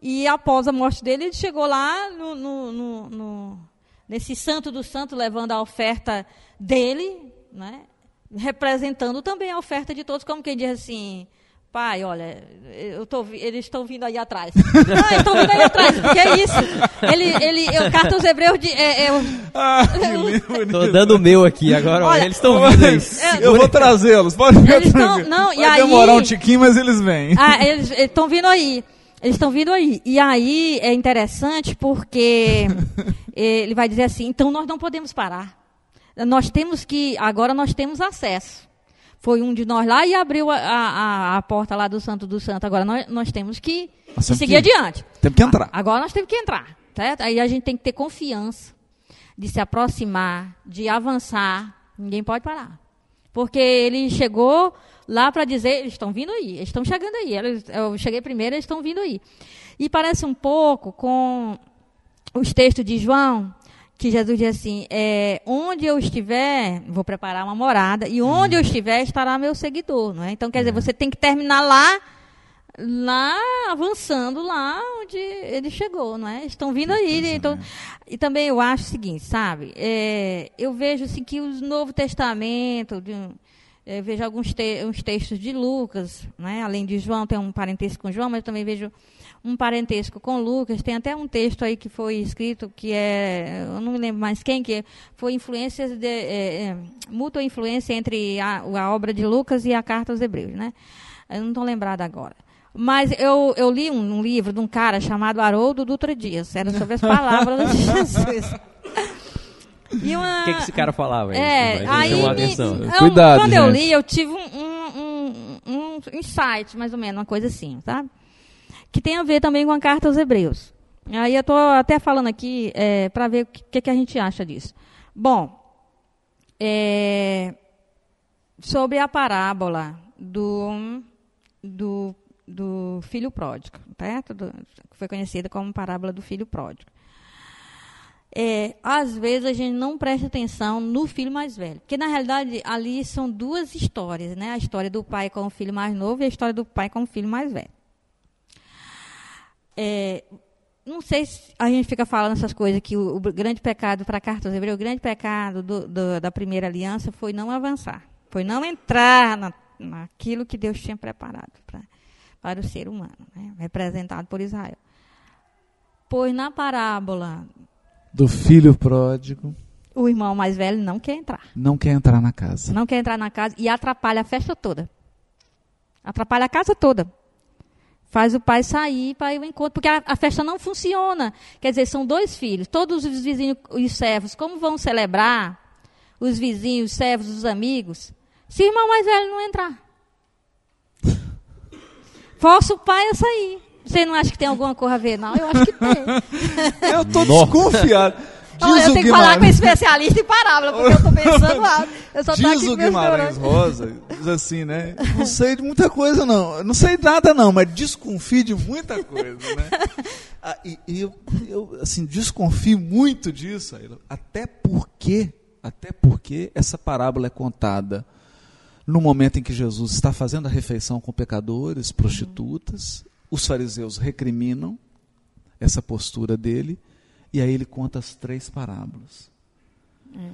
e após a morte dele, ele chegou lá no, no- no- no- nesse santo do santo, levando a oferta dele, né, representando também a oferta de todos, como quem diz assim. Pai, olha, eu tô, eles estão vindo aí atrás. [laughs] Eles estão vindo aí atrás. O que é isso? Ele, ele, eu, carta aos Hebreus de, é, é, Ah, [laughs] lindo. Tô dando o meu aqui agora, Olha, eles estão vindo aí. [laughs] É, Eu vou trazê-los, pode ficar Eles tão- tranquilo. não, e Vai aí- demorar um tiquinho, mas eles vêm. Ah, eles estão vindo aí. Eles estão vindo aí. E aí é interessante porque [laughs] ele vai dizer assim: então nós não podemos parar. Nós temos que. Agora nós temos acesso. Foi um de nós lá e abriu a, a, a porta lá do Santo do Santo. Agora nós, nós temos que Nós temos seguir que- adiante. Temos que entrar. Agora nós temos que entrar. Certo? Aí a gente tem que ter confiança de se aproximar, de avançar. Ninguém pode parar. Porque ele chegou lá para dizer, eles estão vindo aí, eles estão chegando aí. Eu cheguei primeiro, eles estão vindo aí. E parece um pouco com os textos de João, que Jesus diz assim: é, onde eu estiver, vou preparar uma morada, e onde eu estiver estará meu seguidor. Não é? Então, quer dizer, você tem que terminar lá, lá avançando lá onde ele chegou, não é? Estão vindo aí. Então, e também eu acho o seguinte, sabe? É, eu vejo assim que o Novo Testamento, de, eu vejo alguns te, uns textos de Lucas, né? além de João, tem um parentesco com João, mas eu também vejo um parentesco com Lucas. Tem até um texto aí que foi escrito que é, eu não me lembro mais quem, que foi influências de, é, é, mútua influência entre a, a obra de Lucas e a carta aos Hebreus, né? Eu não estou lembrada agora. Mas eu, eu li um, um livro de um cara chamado Haroldo Dutra Dias. Era sobre as palavras de [laughs] Jesus. E uma, O que, que esse cara falava? é, Isso, aí chamou a me- atenção. eu- Cuidado, quando eu gente. li, eu tive um, um, um, insight, mais ou menos, uma coisa assim, sabe? Que tem a ver também com a carta aos Hebreus. Aí eu estou até falando aqui para ver o que, que a gente acha disso. Bom, é, sobre a parábola do, do, do filho pródigo, certo? Do, que foi conhecida como parábola do filho pródigo. É, às vezes a gente não presta atenção no filho mais velho, porque na realidade ali são duas histórias, né? A história do pai com o filho mais novo e a história do pai com o filho mais velho. É, não sei se a gente fica falando essas coisas que o, o grande pecado para a carta aos Hebreus, o grande pecado do, do, da primeira aliança foi não avançar, foi não entrar na, naquilo que Deus tinha preparado pra, para o ser humano, né? representado por Israel. Pois na parábola do filho pródigo, o irmão mais velho não quer entrar. Não quer entrar na casa. Não quer entrar na casa e atrapalha a festa toda. Atrapalha a casa toda faz o pai sair para ir ao encontro, porque a, a, festa não funciona. Quer dizer, são dois filhos, todos os vizinhos e os servos, como vão celebrar os vizinhos, os servos, os amigos, se o irmão mais velho não entrar? [laughs] Força o pai a sair. Você não acha que tem alguma coisa a ver, não? Eu acho que tem. Eu estou desconfiado. [laughs] Diz eu tenho que falar com especialista em parábola, porque eu estou pensando alto. Eu só diz aqui o Guimarães Rosa, diz assim, né? Não sei de muita coisa, não. Não sei nada, não, mas desconfio de muita coisa, né? [laughs] Ah, e, e eu, eu, assim, desconfio muito disso, até porque, até porque essa parábola é contada no momento em que Jesus está fazendo a refeição com pecadores, prostitutas, os fariseus recriminam essa postura dele, e aí ele conta as três parábolas. É.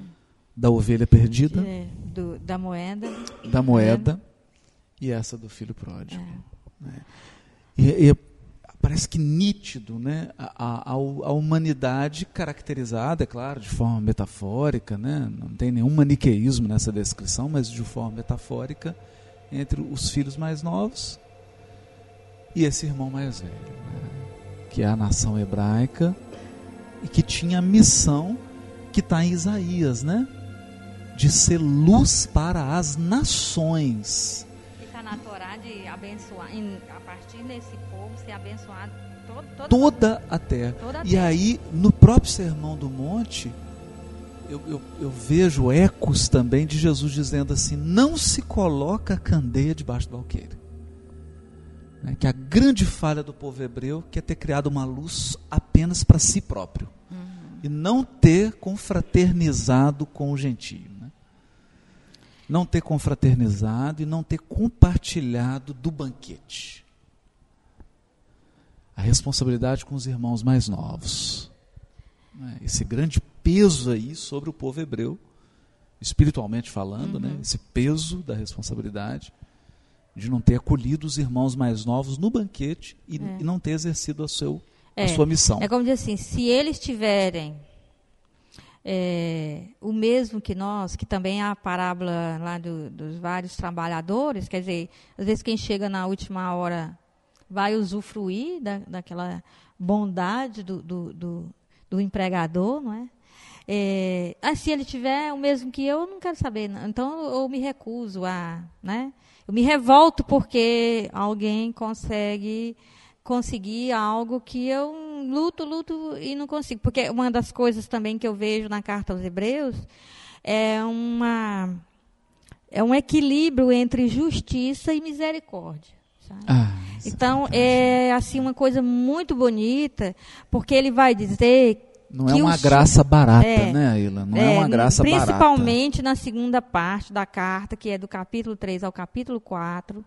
Da ovelha perdida, é, do, da moeda, da moeda é. e essa do filho pródigo. É. Né? E, e, parece que nítido né? A, a, a, humanidade caracterizada, é claro, de forma metafórica, né? não tem nenhum maniqueísmo nessa descrição, mas de forma metafórica, entre os filhos mais novos e esse irmão mais velho, né? que é a nação hebraica e que tinha a missão que está em Isaías, né? De ser luz para as nações. Está na Torá de abençoar, a partir desse povo ser abençoado todo, todo toda a terra. Toda a e terra. aí, no próprio Sermão do Monte, eu, eu, eu, vejo ecos também de Jesus dizendo assim: não se coloca candeia debaixo do alqueire. Né, que a grande falha do povo hebreu que é ter criado uma luz apenas para si próprio uhum. e não ter confraternizado com o gentio. Né? Não ter confraternizado e não ter compartilhado do banquete. A responsabilidade com os irmãos mais novos. Né? Esse grande peso aí sobre o povo hebreu, espiritualmente falando, né? uhum. né? esse peso da responsabilidade de não ter acolhido os irmãos mais novos no banquete e, é. e não ter exercido a, seu, é. a sua missão. É como dizer assim, se eles tiverem é, o mesmo que nós, que também há a parábola lá do, dos vários trabalhadores, quer dizer, às vezes quem chega na última hora vai usufruir da, daquela bondade do, do, do, do empregador, não é? É, ah, se ele tiver o mesmo que eu, eu não quero saber. Não. Então eu me recuso a, né? Eu me revolto porque alguém consegue conseguir algo que eu luto, luto e não consigo. Porque uma das coisas também que eu vejo na carta aos Hebreus é uma é um equilíbrio entre justiça e misericórdia. Ah, então é assim uma coisa muito bonita, porque ele vai dizer não é uma graça barata, é, né, Aila? Não é, é uma graça principalmente barata. Principalmente na segunda parte da carta, que é do capítulo 3 ao capítulo 4,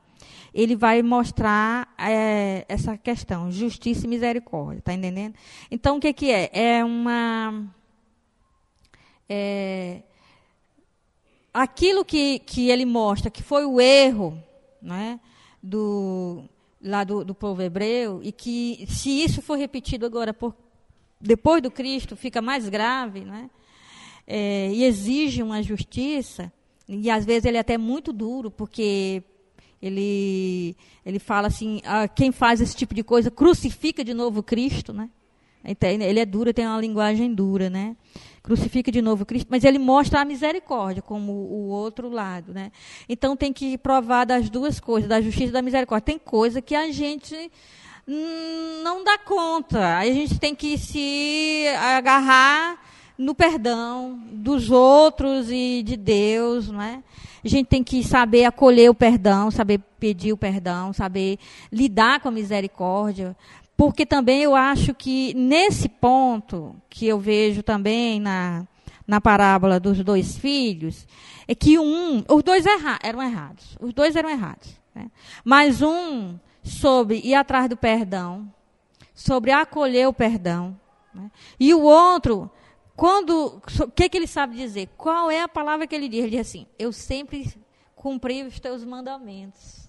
ele vai mostrar é, essa questão, justiça e misericórdia, tá entendendo? Então, o que, que é? É uma... É, aquilo que, que ele mostra que foi o erro né, do, lá do, do povo hebreu, e que se isso for repetido agora por depois do Cristo fica mais grave, né? É, e exige uma justiça, e às vezes ele é até muito duro, porque ele, ele fala assim, ah, quem faz esse tipo de coisa crucifica de novo Cristo, né? Então, ele é duro, tem uma linguagem dura, né? Crucifica de novo Cristo, mas ele mostra a misericórdia como o outro lado, né? Então tem que provar das duas coisas, da justiça e da misericórdia. Tem coisa que a gente não dá conta. A gente tem que se agarrar no perdão dos outros e de Deus, não é? A gente tem que saber acolher o perdão, saber pedir o perdão, saber lidar com a misericórdia, porque também eu acho que nesse ponto que eu vejo também na, na parábola dos dois filhos, é que um, os dois erra, eram errados, os dois eram errados, né? mas um sobre ir atrás do perdão, sobre acolher o perdão, né? e o outro quando, o que, que ele sabe dizer? Qual é a palavra que ele diz? Ele diz assim: Eu sempre cumpri os teus mandamentos.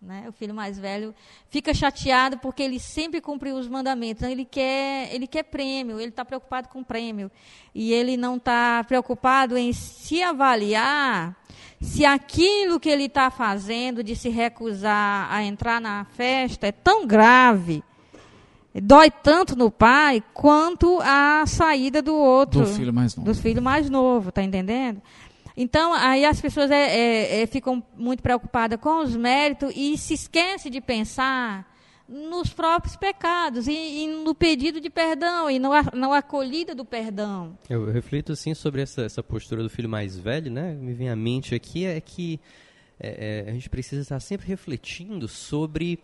Né? O filho mais velho fica chateado porque ele sempre cumpriu os mandamentos. Então, ele quer, ele quer prêmio, ele está preocupado com prêmio. E ele não está preocupado em se avaliar se aquilo que ele está fazendo de se recusar a entrar na festa é tão grave dói tanto no pai quanto a saída do outro. Do filho mais novo. Do filho mais novo, tá entendendo? Então, aí as pessoas é, é, é, ficam muito preocupadas com os méritos e se esquecem de pensar nos próprios pecados e, e no pedido de perdão e na, acolhida do perdão. Eu, eu reflito assim sobre essa, essa postura do filho mais velho, né? Me vem à mente aqui é que é, é, a gente precisa estar sempre refletindo sobre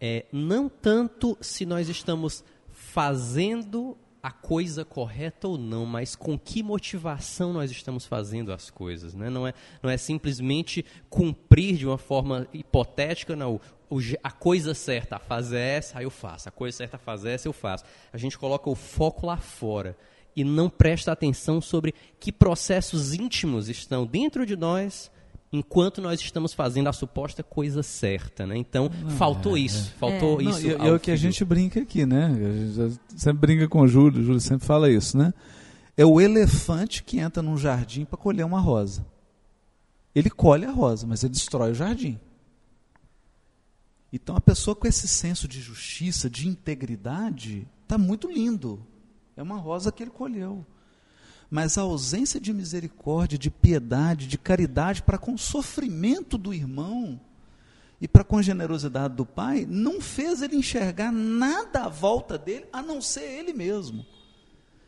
é, não tanto se nós estamos fazendo a coisa correta ou não, mas com que motivação nós estamos fazendo as coisas. Né? Não, é, não é simplesmente cumprir de uma forma hipotética, não. A coisa certa a fazer é essa, aí eu faço. A coisa certa a fazer é essa, eu faço. A gente coloca o foco lá fora e não presta atenção sobre que processos íntimos estão dentro de nós enquanto nós estamos fazendo a suposta coisa certa, né? Então, não, faltou é, isso, faltou é. não, isso. E é o que a gente brinca aqui, né? A gente sempre brinca com o Júlio, o Júlio sempre fala isso, né? É o elefante que entra num jardim para colher uma rosa. Ele colhe a rosa, mas ele destrói o jardim. Então, a pessoa com esse senso de justiça, de integridade, está muito lindo. É uma rosa que ele colheu mas a ausência de misericórdia, de piedade, de caridade para com o sofrimento do irmão e para com a generosidade do pai, não fez ele enxergar nada à volta dele, a não ser ele mesmo.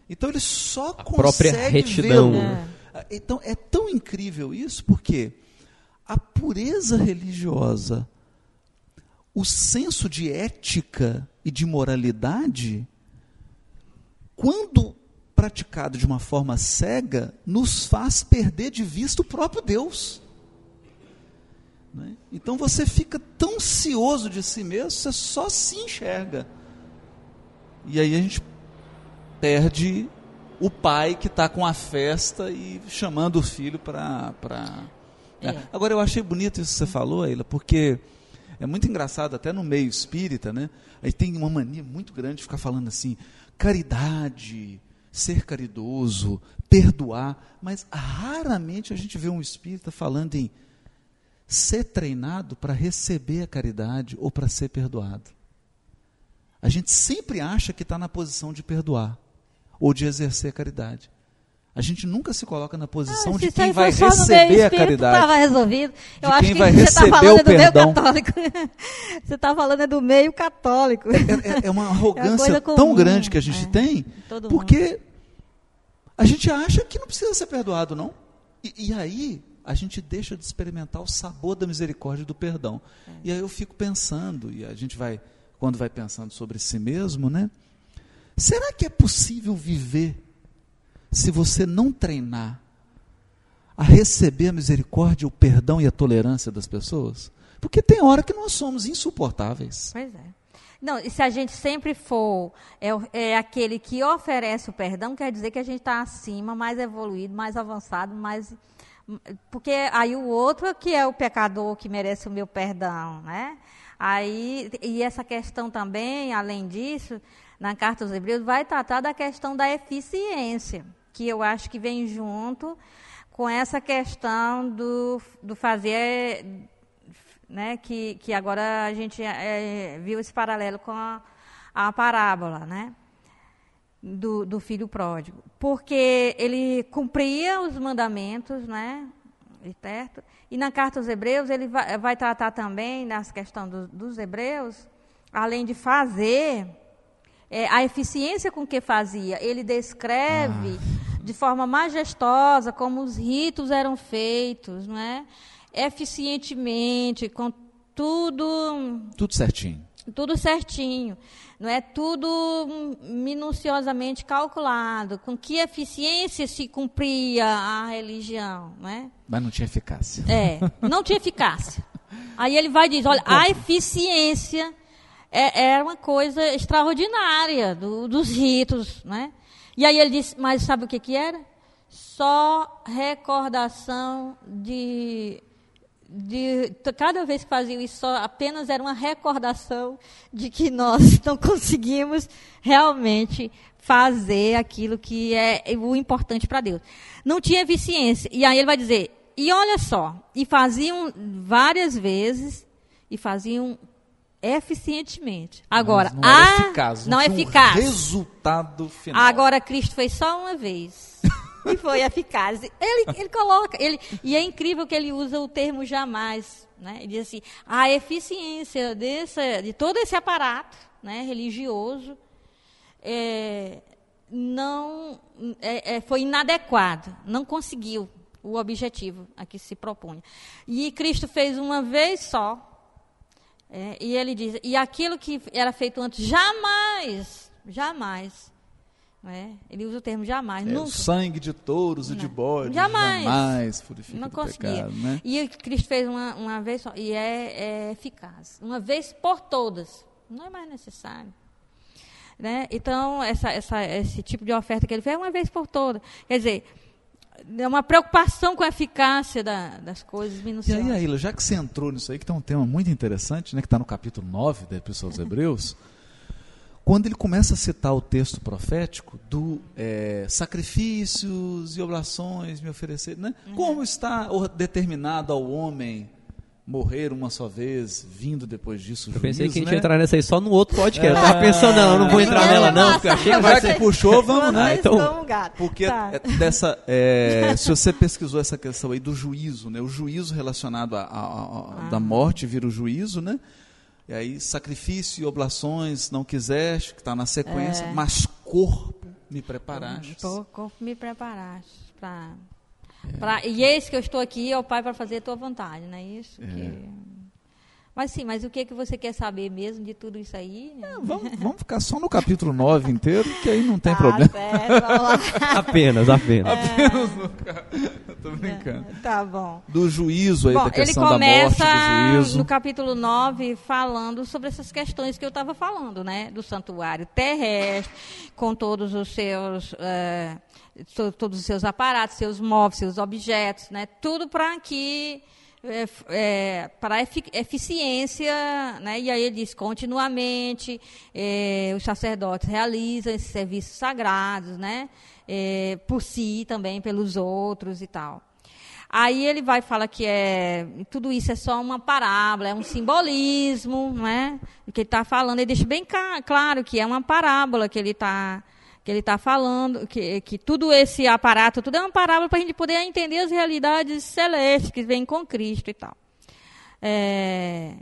Então ele só a consegue própria retidão. É. Então é tão incrível isso porque a pureza religiosa, o senso de ética e de moralidade, quando praticado de uma forma cega, nos faz perder de vista o próprio Deus. Né? Então você fica tão cioso de si mesmo, você só se enxerga. E aí a gente perde o pai que está com a festa e chamando o filho para. Pra... É. Agora eu achei bonito isso que você falou, Eila, porque é muito engraçado, até no meio espírita, né? Aí tem uma mania muito grande de ficar falando assim, caridade, ser caridoso, perdoar, mas raramente a gente vê um espírita falando em ser treinado para receber a caridade ou para ser perdoado. A gente sempre acha que está na posição de perdoar ou de exercer a caridade. A gente nunca se coloca na posição ah, de quem vai receber a caridade. Estava resolvido. Eu de acho quem que vai você está receber falando o do meio perdão. católico. [laughs] você está falando é do meio católico. É, é- é [laughs] uma arrogância tão comum, grande que a gente é. tem, porque a gente acha que não precisa ser perdoado, não. E, e aí a gente deixa de experimentar o sabor da misericórdia e do perdão. E aí eu fico pensando, e a gente vai, quando vai pensando sobre si mesmo, né? Será que é possível viver se você não treinar a receber a misericórdia, o perdão e a tolerância das pessoas? Porque tem hora que nós somos insuportáveis. Pois é. Não, e se a gente sempre for é, é aquele que oferece o perdão, quer dizer que a gente está acima, mais evoluído, mais avançado, mais. Porque aí o outro é que é o pecador que merece o meu perdão, né? Aí, e essa questão também, além disso, na Carta aos Hebreus, vai tratar da questão da eficiência, que eu acho que vem junto com essa questão do, do fazer né, que, que agora a gente eh, viu esse paralelo com a, a parábola, né, do, do filho pródigo, porque ele cumpria os mandamentos, né, certo? E na carta aos Hebreus ele vai, vai tratar também nas questão do, dos Hebreus além de fazer, é, a eficiência com que fazia. Ele descreve de forma majestosa como os ritos eram feitos, não é? Eficientemente, com tudo Tudo certinho. tudo certinho, não é tudo minuciosamente calculado, com que eficiência se cumpria a religião, não é? Mas não tinha eficácia. É, não tinha eficácia. Aí ele vai dizer, olha, a eficiência é, era uma coisa extraordinária do- dos ritos, né? E aí ele disse, mas sabe o que que era? Só recordação de de cada vez que faziam isso, só apenas era uma recordação de que nós [laughs] não conseguimos realmente fazer aquilo que é o importante para Deus. Não tinha eficiência. E aí ele vai dizer, e olha só, e faziam várias vezes, e faziam eficientemente. Agora, Mas não a- eficaz. não é um eficaz. resultado final. Agora Cristo fez só uma vez. [laughs] E foi eficaz. Ele, ele coloca, ele, e é incrível que ele usa o termo jamais. Né? Ele diz assim, a eficiência desse, de todo esse aparato né, religioso é, não é, é, foi inadequado, não conseguiu o objetivo a que se propunha. E Cristo fez uma vez só, é, e ele diz, e aquilo que era feito antes, jamais, jamais. né? Ele usa o termo jamais. É, o nunca. sangue de touros e de Não. bodes Jamais. jamais purifica Não conseguia. pecado, né? E Cristo fez uma, uma vez só, e é, é eficaz. Uma vez por todas. Não é mais necessário. Né? Então, essa, essa, esse tipo de oferta que ele fez é uma vez por todas. Quer dizer, é uma preocupação com a eficácia da- das coisas E minuciosas. aí, Aila, já que você entrou nisso aí, que tem um tema muito interessante, né, que está no capítulo 9 da Epístola aos Hebreus, quando ele começa a citar o texto profético do é, sacrifícios e oblações me oferecer, né? Uhum. como está determinado ao homem morrer uma só vez, vindo depois disso Eu pensei juízo, que a gente né? ia entrar nessa aí só no outro podcast. Eu tava pensando, não, eu não vou entrar nela não, porque eu achei que vai Já que puxou, vamos, né? Ah, então-. Porque Tá. é dessa, é, se você pesquisou essa questão aí do juízo, né, o juízo relacionado à à- à- da morte vira o juízo, né? E aí sacrifício e oblações não quiseste, que está na sequência, É. mas corpo me preparaste. Corpo me preparaste para. É. Pra, e eis que eu estou aqui, ó Pai, para fazer a tua vontade, não é isso? É. Que- Mas sim, mas o que, que você quer saber mesmo de tudo isso aí? né? Vamos, vamos ficar só no capítulo 9 inteiro, que aí não tem Tá problema. certo, lá. [laughs] Apenas, apenas. Tô brincando. Tá bom. Do juízo aí, Bom, da questão da morte, começa do juízo. no capítulo 9 falando sobre essas questões que eu estava falando, né? Do santuário terrestre, com todos os seus, eh, to- todos os seus aparatos, seus móveis, seus objetos, né? Tudo para que é, é, para a efi- eficiência, né? e aí ele diz, continuamente, é, os sacerdotes realizam esses serviços sagrados, né? É, por si também, pelos outros e tal. Aí ele vai falar que é tudo isso é só uma parábola, é um simbolismo, né? O que ele está falando, ele deixa bem claro que é uma parábola que ele está que ele está falando, que, que tudo esse aparato, tudo é uma parábola para a gente poder entender as realidades celestes que vêm com Cristo e tal. É,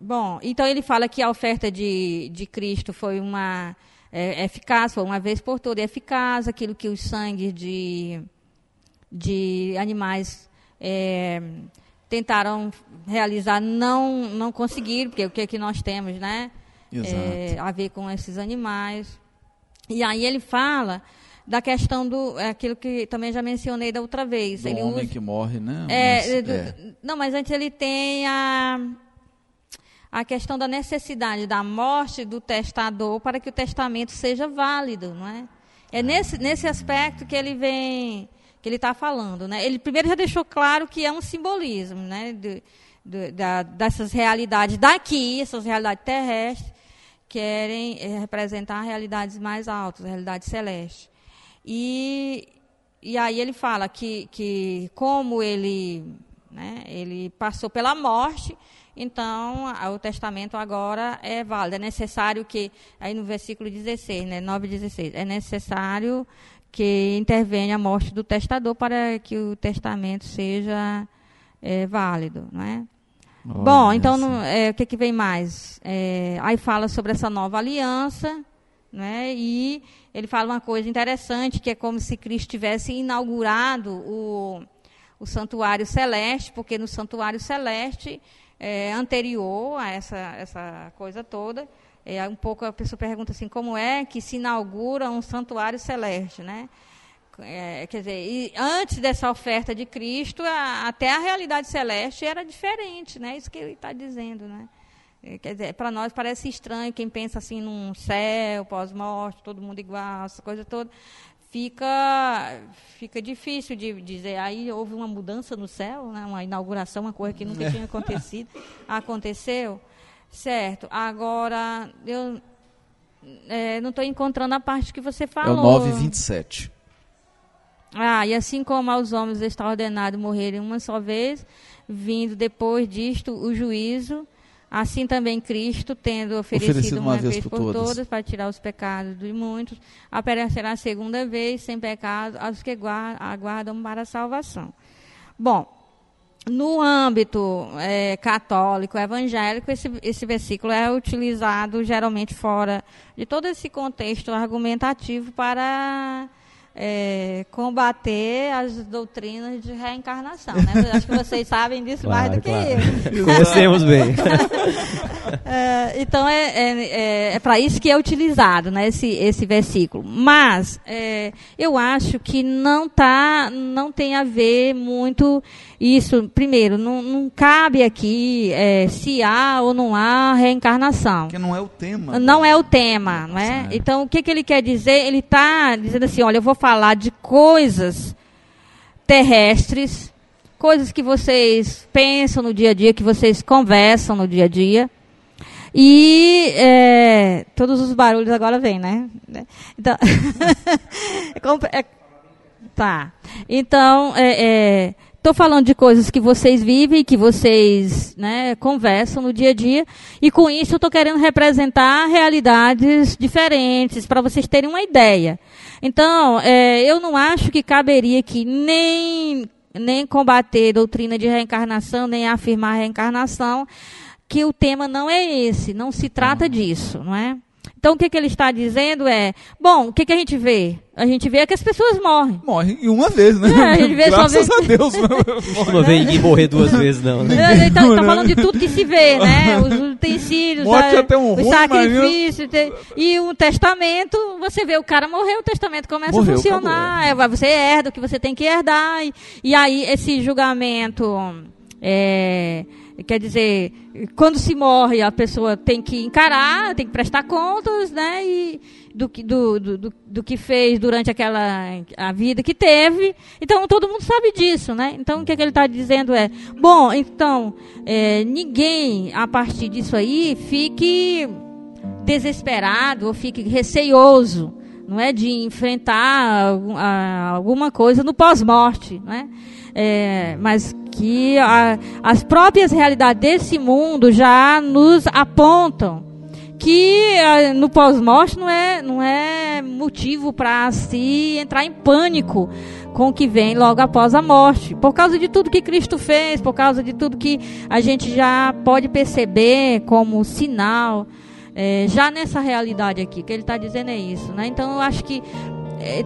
bom, então ele fala que a oferta de, de Cristo foi uma é, eficaz, foi uma vez por todas eficaz, aquilo que os sangues de, de animais é, tentaram realizar, não, não conseguiram, porque o que, é que nós temos, né? Exato. É, a ver com esses animais. E aí ele fala da questão do é aquilo que também já mencionei da outra vez. Do ele homem usa, que morre, né? é, Mas, é. Não, mas antes ele tem a, a questão da necessidade da morte do testador para que o testamento seja válido, não é? É nesse, nesse aspecto que ele vem, que ele está falando, né? Ele primeiro já deixou claro que é um simbolismo, né? De, de- da, dessas realidades daqui, essas realidades terrestres, querem eh, representar realidades mais altas, realidades celestes. E, e aí ele fala que, que como ele, né, ele passou pela morte, então o testamento agora é válido. É necessário que, aí no versículo 16, né, 9 e 16, é necessário que intervenha a morte do testador para que o testamento seja eh, válido. Não é? Bom, Olha então só. não- é, o que, que vem mais? É, aí fala sobre essa nova aliança, né? E ele fala uma coisa interessante, que é como se Cristo tivesse inaugurado o, o santuário celeste, porque no santuário celeste é, anterior a essa, essa coisa toda, é, um pouco a pessoa pergunta assim, como é que se inaugura um santuário celeste, né? É, quer dizer, e antes dessa oferta de Cristo, a- até a realidade celeste era diferente, né? Isso que ele está dizendo, né? É, Quer dizer, para nós parece estranho quem pensa assim num céu pós-morte, todo mundo igual, essa coisa toda. Fica, fica difícil de dizer. Aí houve uma mudança no céu, né? uma inauguração, uma coisa que nunca tinha [laughs] acontecido. Aconteceu, certo. Agora, eu é, não estou encontrando a parte que você É o falou. 927. Ah, e assim como aos homens está ordenado morrerem uma só vez, vindo depois disto o juízo, assim também Cristo, tendo oferecido, Oferecido uma, vez, por todas, para tirar os pecados de muitos, aparecerá a segunda vez sem pecado aos que guar- aguardam para a salvação. Bom, no âmbito eh, católico, evangélico, esse, esse versículo é utilizado geralmente fora de todo esse contexto argumentativo para eh, combater as doutrinas de reencarnação. Né? Acho que vocês sabem disso mais do que eu. [laughs] Conhecemos bem. [laughs] É, então é, é, é, para isso que é utilizado né, esse, esse versículo. Mas é, eu acho que não tá, não tem a ver muito isso. Primeiro, não, não cabe aqui é, se há ou não há reencarnação. Porque não é o tema. Não é o tema, não é? Certo. Então, o que, que ele quer dizer? Ele está dizendo assim, olha, eu vou falar de coisas terrestres, coisas que vocês pensam no dia a dia, que vocês conversam no dia a dia. E é, todos os barulhos agora vêm, né? Então, [laughs] é é- tá. Então, é, Estou falando de coisas que vocês vivem, que vocês né, conversam no dia a dia, e com isso eu estou querendo representar realidades diferentes, para vocês terem uma ideia. Então, é, eu não acho que caberia aqui nem, nem combater doutrina de reencarnação, nem afirmar reencarnação, que o tema não é esse, não se trata disso, não é? Então, o que, que ele está dizendo é: bom, o que, que a gente vê? A gente vê que as pessoas morrem. Morre em uma vez, né? [laughs] É, a gente vê só Graças vez- a Deus. Não vê ninguém morrer duas vezes, não, né? Ele está falando de tudo que se vê, né? [laughs] Os utensílios, Morte a- até um os sacrifícios. E o testamento, você vê o cara morrer, o testamento começa Morreu, a funcionar. É, vai- você herda o que você tem que herdar. E, e aí, esse julgamento. é, quer dizer, quando se morre, a pessoa tem que encarar, tem que prestar contas, né? E do que, do, do, do, que fez durante aquela a vida que teve. Então, todo mundo sabe disso, né? Então, o que, que ele está dizendo é: bom, então, é, ninguém, a partir disso aí, fique desesperado ou fique receioso, não é, de enfrentar alguma coisa no pós-morte, não é? É, mas que a- as próprias realidades desse mundo já nos apontam que ah, no pós-morte não é, não é motivo para se entrar em pânico com o que vem logo após a morte. Por causa de tudo que Cristo fez, por causa de tudo que a gente já pode perceber como sinal, é, já nessa realidade aqui, que ele está dizendo é isso. Né? Então eu acho que é,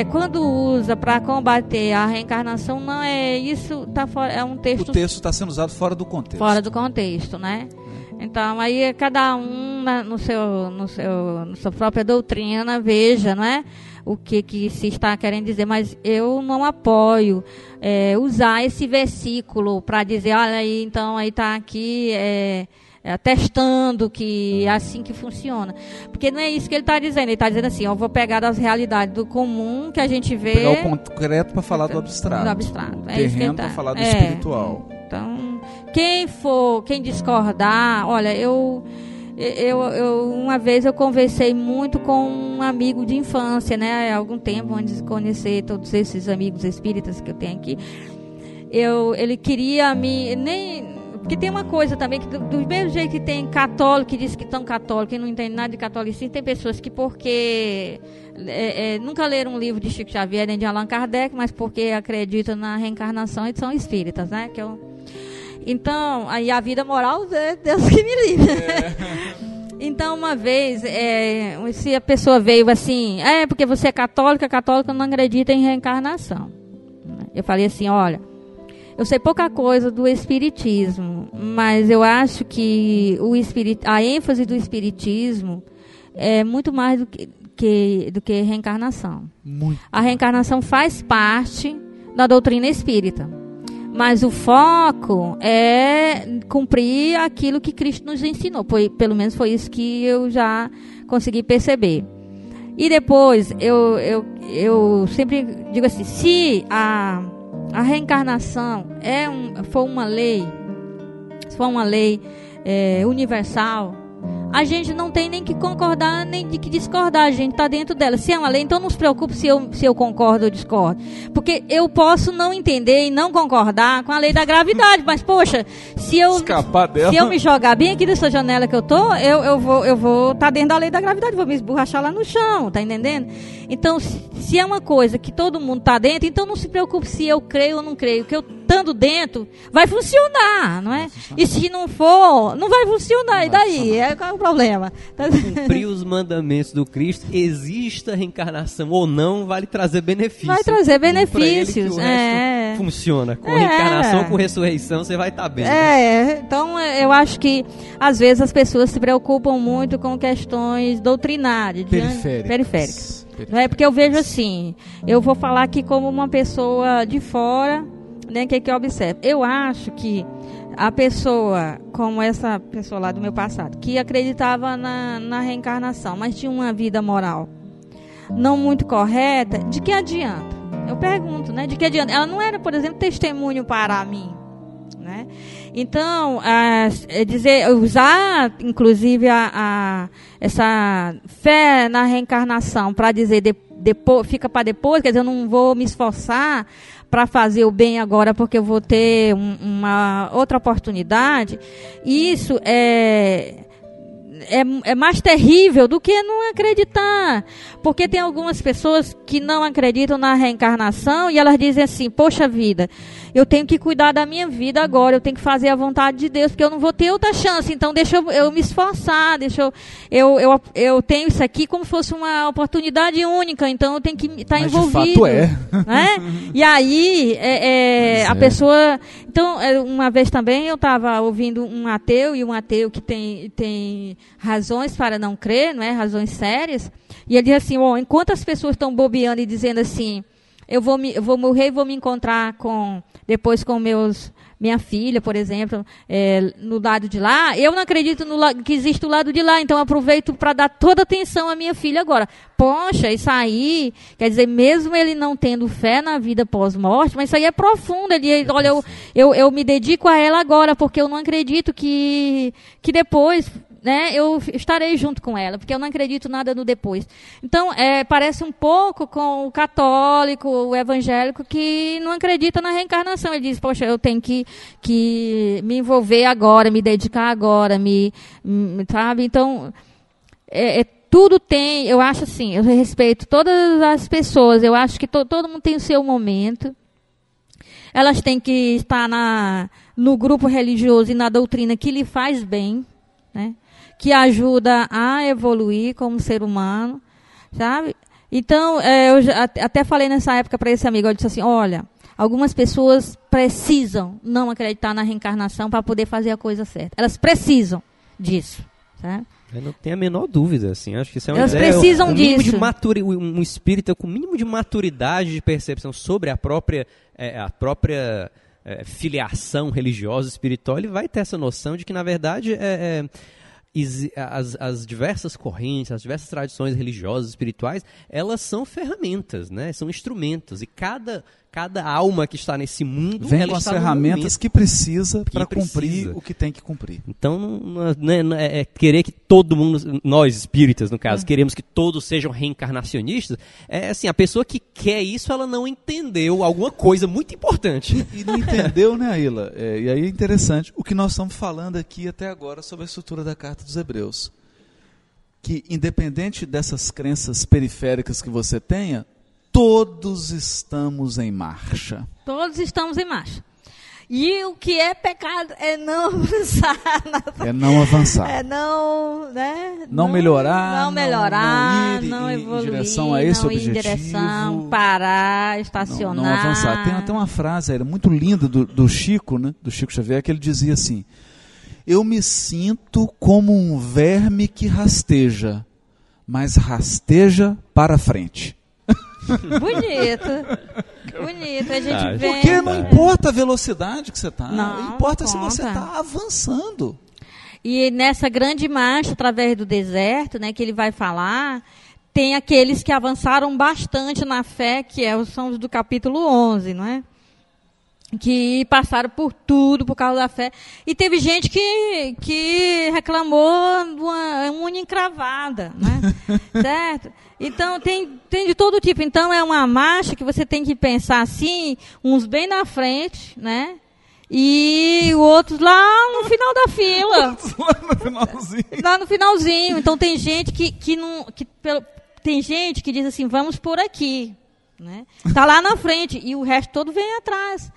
é, quando usa para combater a reencarnação, não é isso, tá fora, é um O texto texto está sendo usado fora do contexto. fora do contexto, né? Então aí é cada um na- no seu, no seu, na sua própria doutrina veja, não é? O que que se está querendo dizer, mas eu não apoio é, usar esse versículo para dizer, olha aí, então aí está aqui é, é, atestando que é assim que funciona, porque não é isso que ele está dizendo. Ele está dizendo assim, eu vou pegar das realidades do comum que a gente vê Pegar o concreto para falar do abstrato. do abstrato. O É terreno tá- para falar do é. espiritual. Então, quem for, quem discordar, olha, eu, eu, eu uma vez eu conversei muito com um amigo de infância, né? Há algum tempo antes de conhecer todos esses amigos espíritas que eu tenho aqui, eu, ele queria me nem porque tem uma coisa também que do, do mesmo jeito que tem católico que diz que estão católicos e não entende nada de catolicismo, tem pessoas que porque é, é, nunca leram um livro de Chico Xavier nem de Allan Kardec, mas porque acreditam na reencarnação e são espíritas, né? Que eu, Então, aí a vida moral, é Deus que me livre. [laughs] Então, uma vez, é, se a pessoa veio assim, é porque você é católica, católica não acredita em reencarnação. Eu falei assim, olha, eu sei pouca coisa do espiritismo, mas eu acho que o espirit, a ênfase do espiritismo é muito mais do que, que, do que reencarnação. Muito. A reencarnação faz parte da doutrina espírita. Mas o foco é cumprir aquilo que Cristo nos ensinou. Foi, pelo menos foi isso que eu já consegui perceber. E depois, eu, eu, eu sempre digo assim: se a, a reencarnação é um, for uma lei, for uma lei é, universal, a gente não tem nem que concordar nem de que discordar, a gente está dentro dela. Se é uma lei, então não se preocupe se eu, se eu concordo ou discordo. Porque eu posso não entender e não concordar com a lei da gravidade, mas poxa, se eu, Escapar dela. se eu me jogar bem aqui dessa janela que eu tô, eu, eu vou eu vou estar dentro da lei da gravidade, vou me esborrachar lá no chão, tá entendendo? Então, se, se é uma coisa que todo mundo tá dentro, então não se preocupe se eu creio ou não creio, que eu estando dentro vai funcionar, não é? E se não for, não vai funcionar. E daí? É, qual é o problema? Tá- Cumprir os mandamentos do Cristo, exista reencarnação ou não, vai lhe trazer benefícios. Vai trazer Pra ele que benefícios, é. funciona. Com É. reencarnação, com ressurreição, você vai estar bem. É, então é, eu acho que às vezes as pessoas se preocupam muito com questões doutrinárias, diante- Periféricas. periféricas. Não é porque eu vejo assim, eu vou falar aqui como uma pessoa de fora, né, que que eu observo. Eu acho que a pessoa, como essa pessoa lá do meu passado, que acreditava na, na reencarnação, mas tinha uma vida moral não muito correta, de que adianta? Eu pergunto, né? De que adianta? Ela não era, por exemplo, testemunho para mim, né? Então, é dizer, usar, inclusive, a, a- essa fé na reencarnação para dizer de, depois, fica para depois, quer dizer, eu não vou me esforçar para fazer o bem agora porque eu vou ter um- uma outra oportunidade. Isso é é, é mais terrível do que não acreditar. Porque tem algumas pessoas que não acreditam na reencarnação e elas dizem assim: Poxa vida, eu tenho que cuidar da minha vida agora, eu tenho que fazer a vontade de Deus, porque eu não vou ter outra chance. Então, deixa eu, eu me esforçar, deixa eu, eu, eu. Eu tenho isso aqui como se fosse uma oportunidade única, então eu tenho que estar Mas de envolvido. fato é. né? E aí, é, é, a é. pessoa. Então, é, uma vez também eu estava ouvindo um ateu, e um ateu que tem, tem razões para não crer, não é? Razões sérias. E ele diz assim: ó, enquanto as pessoas estão bobeando e dizendo assim, eu vou, me, eu vou morrer e vou me encontrar com depois com meus minha filha, por exemplo, é, no lado de lá, eu não acredito no que existe o lado de lá, então aproveito para dar toda atenção à minha filha agora. Poxa, isso aí, quer dizer, mesmo ele não tendo fé na vida pós-morte, mas isso aí é profundo. Ele, olha, eu, eu, eu me dedico a ela agora, porque eu não acredito que, que depois né, eu estarei junto com ela, porque eu não acredito nada no depois. Então, é, parece um pouco com o católico, o evangélico, que não acredita na reencarnação. Ele diz, poxa, eu tenho que, que me envolver agora, me dedicar agora, me, me- sabe? Então, é, é, tudo tem, eu acho assim, eu respeito todas as pessoas, eu acho que to- todo mundo tem o seu momento. Elas têm que estar na, no grupo religioso e na doutrina que lhe faz bem, né? Que ajuda a evoluir como ser humano, sabe? Então, é, eu já- at- até falei nessa época para esse amigo, eu disse assim, olha, algumas pessoas precisam não acreditar na reencarnação para poder fazer a coisa certa. Elas precisam disso, sabe? Eu não tenho a menor dúvida, assim. Acho que isso é uma Elas ideia, precisam um disso. De maturi, um espírita com o mínimo de maturidade de percepção sobre a própria, eh, a própria eh, filiação religiosa, espiritual, ele vai ter essa noção de que, na verdade, é, é, as, as diversas correntes, as diversas tradições religiosas, espirituais, elas são ferramentas, né? São instrumentos. E cada, cada alma que está nesse mundo, Vem com as ferramentas que precisa para cumprir o que tem que cumprir. Então, não- não- né, não é, é querer que todo mundo, nós espíritas, no caso, queremos que todos sejam reencarnacionistas, é assim, a pessoa que quer isso, ela não entendeu alguma coisa muito importante. E não entendeu, né, Aila? É, e aí é interessante o que nós estamos falando aqui até agora sobre a estrutura da Carta dos Hebreus. Que, independente dessas crenças periféricas que você tenha, todos estamos em marcha. Todos estamos em marcha. E o que é pecado é não [laughs] avançar. na- É não avançar. É não, né? Não melhorar, Não não- melhorar, não não, ir em evoluir, direção a esse não ir em objetivo. direção, parar, Não, estacionar. não avançar. Tem até uma frase era muito linda do, do Chico, né? Do Chico Xavier, que ele dizia assim: Eu me sinto como um verme que rasteja, mas rasteja para frente. [laughs] Bonito. Bonito. A gente Ah, vê. Porque não É. importa a velocidade que você está, Não, importa não se você está avançando. E nessa grande marcha através do deserto, né, que ele vai falar, tem aqueles que avançaram bastante na fé, que é, são os do capítulo 11, não é? Que passaram por tudo por causa da fé. E teve gente que, que reclamou de uma unha encravada, né? [laughs] certo? Então, tem, tem de todo tipo. Então, é uma marcha que você tem que pensar assim, uns bem na frente, né? E outros lá no final da fila [laughs] Lá no finalzinho. lá no finalzinho. Então tem gente que, que não. Que, tem gente que diz assim, vamos por aqui. Né? Tá lá na frente e o resto todo vem atrás.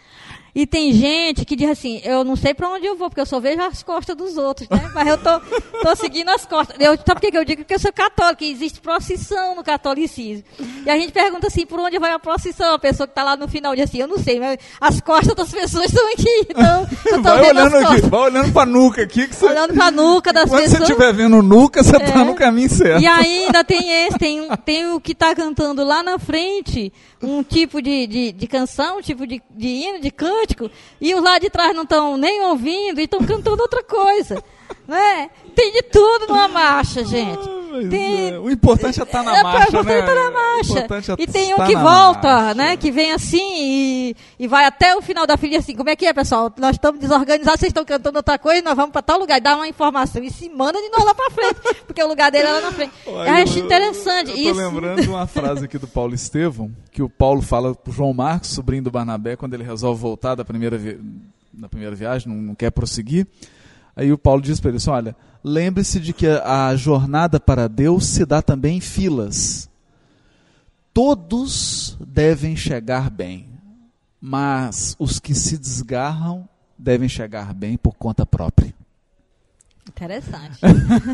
E tem gente que diz assim, eu não sei para onde eu vou, porque eu só vejo as costas dos outros, né? Mas eu tô, tô seguindo as costas. Eu, sabe por que eu digo? Porque eu sou católica, e existe procissão no catolicismo. E a gente pergunta assim, por onde vai a procissão? A pessoa que está lá no final diz assim, eu não sei, mas as costas das pessoas estão aqui. Então, eu tô Vai olhando aqui, vai olhando pra nuca aqui que você. Olhando pra nuca das Quando você pessoas. estiver vendo nuca, você tá É. no caminho certo. E ainda tem esse, tem, tem o que está cantando lá na frente, um tipo de, de, de canção, um tipo de, de hino, de cântico, e os lá de trás não estão nem ouvindo e estão cantando outra coisa. Né? Tem de tudo numa marcha, gente. Mas, Tem- é, o importante é estar na É, marcha, pra- pra né? estar na O marcha. é E tem um estar que na volta, marcha. né? Que vem assim e, e vai até o final da fila e assim, como é que é, pessoal? Nós estamos desorganizados, vocês estão cantando outra coisa, nós vamos para tal lugar, dá uma informação e se manda de nós lá para frente, porque o lugar dele é lá na frente. [laughs] Olha, eu acho eu- interessante. Eu tô isso. lembrando de uma frase aqui do Paulo Estevão, que o Paulo fala pro João Marcos, sobrinho do Barnabé, quando ele resolve voltar da primeira, vi- da primeira viagem, não, não quer prosseguir. Aí o Paulo diz para ele assim: olha, lembre-se de que a, a jornada para Deus se dá também em filas. Todos devem chegar bem, mas os que se desgarram devem chegar bem por conta própria. Interessante.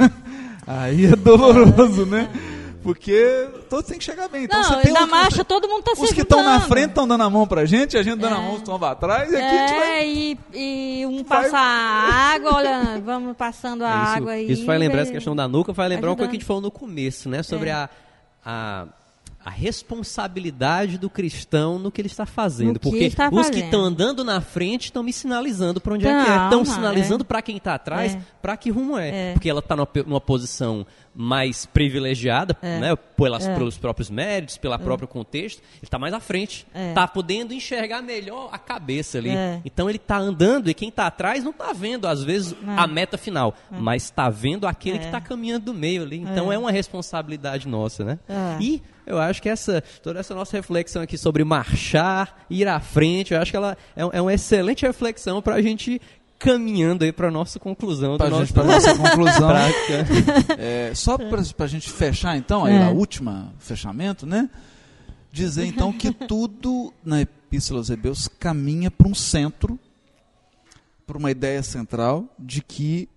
[laughs] Aí é doloroso, né? [laughs] Porque todos têm que chegar bem. Então Não, você tem na os- marcha todo mundo está se Os que estão na frente estão dando a mão pra gente, a gente dando a mão estão pra trás, e aqui a gente vai. É, e, e um vai- passa a água, olha, vamos passando a É, isso, água aí. isso vai lembrar essa questão da nuca, vai lembrar ajudando. pouco que a gente falou no começo, né? Sobre É. a, a, a responsabilidade do cristão no que ele está fazendo. No que porque está os que fazendo. estão andando na frente estão me sinalizando para onde é que é. Estão não, sinalizando é. para quem está atrás É. para que rumo é. É. Porque ela está numa, numa posição mais privilegiada, É. né? Pelas, É. Pelos próprios méritos, pelo próprio contexto. Ele está mais à frente. É. Está podendo enxergar melhor a cabeça ali. É. Então ele está andando e quem está atrás não está vendo, às vezes, É. a meta final, mas está vendo aquele É. que está caminhando do meio ali. Então É. é, uma responsabilidade nossa, né? É. E eu acho que essa toda essa nossa reflexão aqui sobre marchar, ir à frente, eu acho que ela é, é uma excelente reflexão para a gente caminhando aí para nossa conclusão gente, nosso pra nossa [laughs] conclusão. prática. É, só pra, pra gente fechar então, aí, É. a última fechamento, né? Dizer então que tudo na Epístola aos Hebreus caminha para um centro, para uma ideia central de que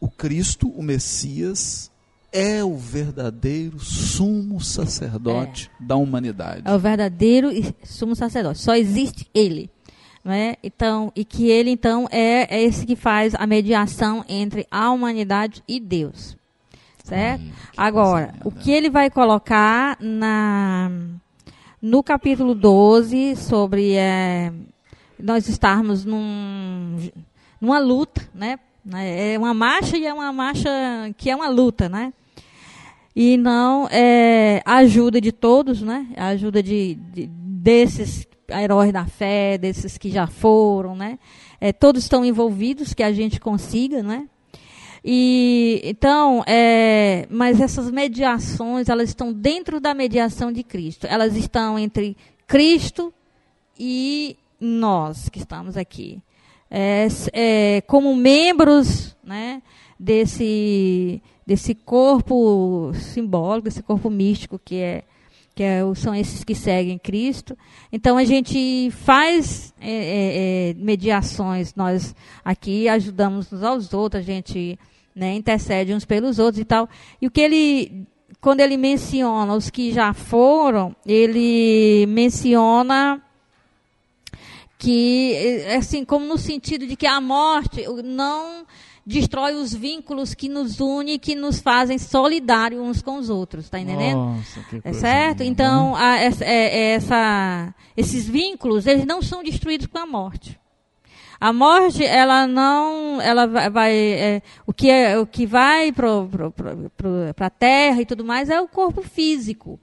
o Cristo, o Messias, é o verdadeiro sumo sacerdote da humanidade. É o verdadeiro e sumo sacerdote. Só existe ele. Né? Então, e que ele, então, é, é esse que faz a mediação entre a humanidade e Deus. Certo? Hum, Agora, coisa o que ele vai colocar na, no capítulo 12 sobre é, nós estarmos num, numa luta, né? É uma marcha e é uma marcha que é uma luta, né? E não é, a ajuda de todos, né? A ajuda de, de- desses heróis da fé, desses que já foram, né? É, todos estão envolvidos, que a gente consiga, né? E então, é, mas essas mediações, elas estão dentro da mediação de Cristo. Elas estão entre Cristo e nós que estamos aqui. É, é, como membros né, desse, desse corpo simbólico, desse corpo místico que é, que é são esses que seguem Cristo. Então a gente faz é, é, é, mediações, nós aqui ajudamos uns aos outros, a gente né, intercede uns pelos outros e tal. E o que ele, quando ele menciona os que já foram, ele menciona que, é, assim, como no sentido de que a morte não destrói os vínculos que nos unem, que nos fazem solidários uns com os outros, tá entendendo? Nossa, que É coisa certo? linda. Então, a- essa, é- é essa- esses vínculos, eles não são destruídos com a morte. A morte, ela não, ela vai, vai, é, o que é, o que vai para a terra e tudo mais é o corpo físico.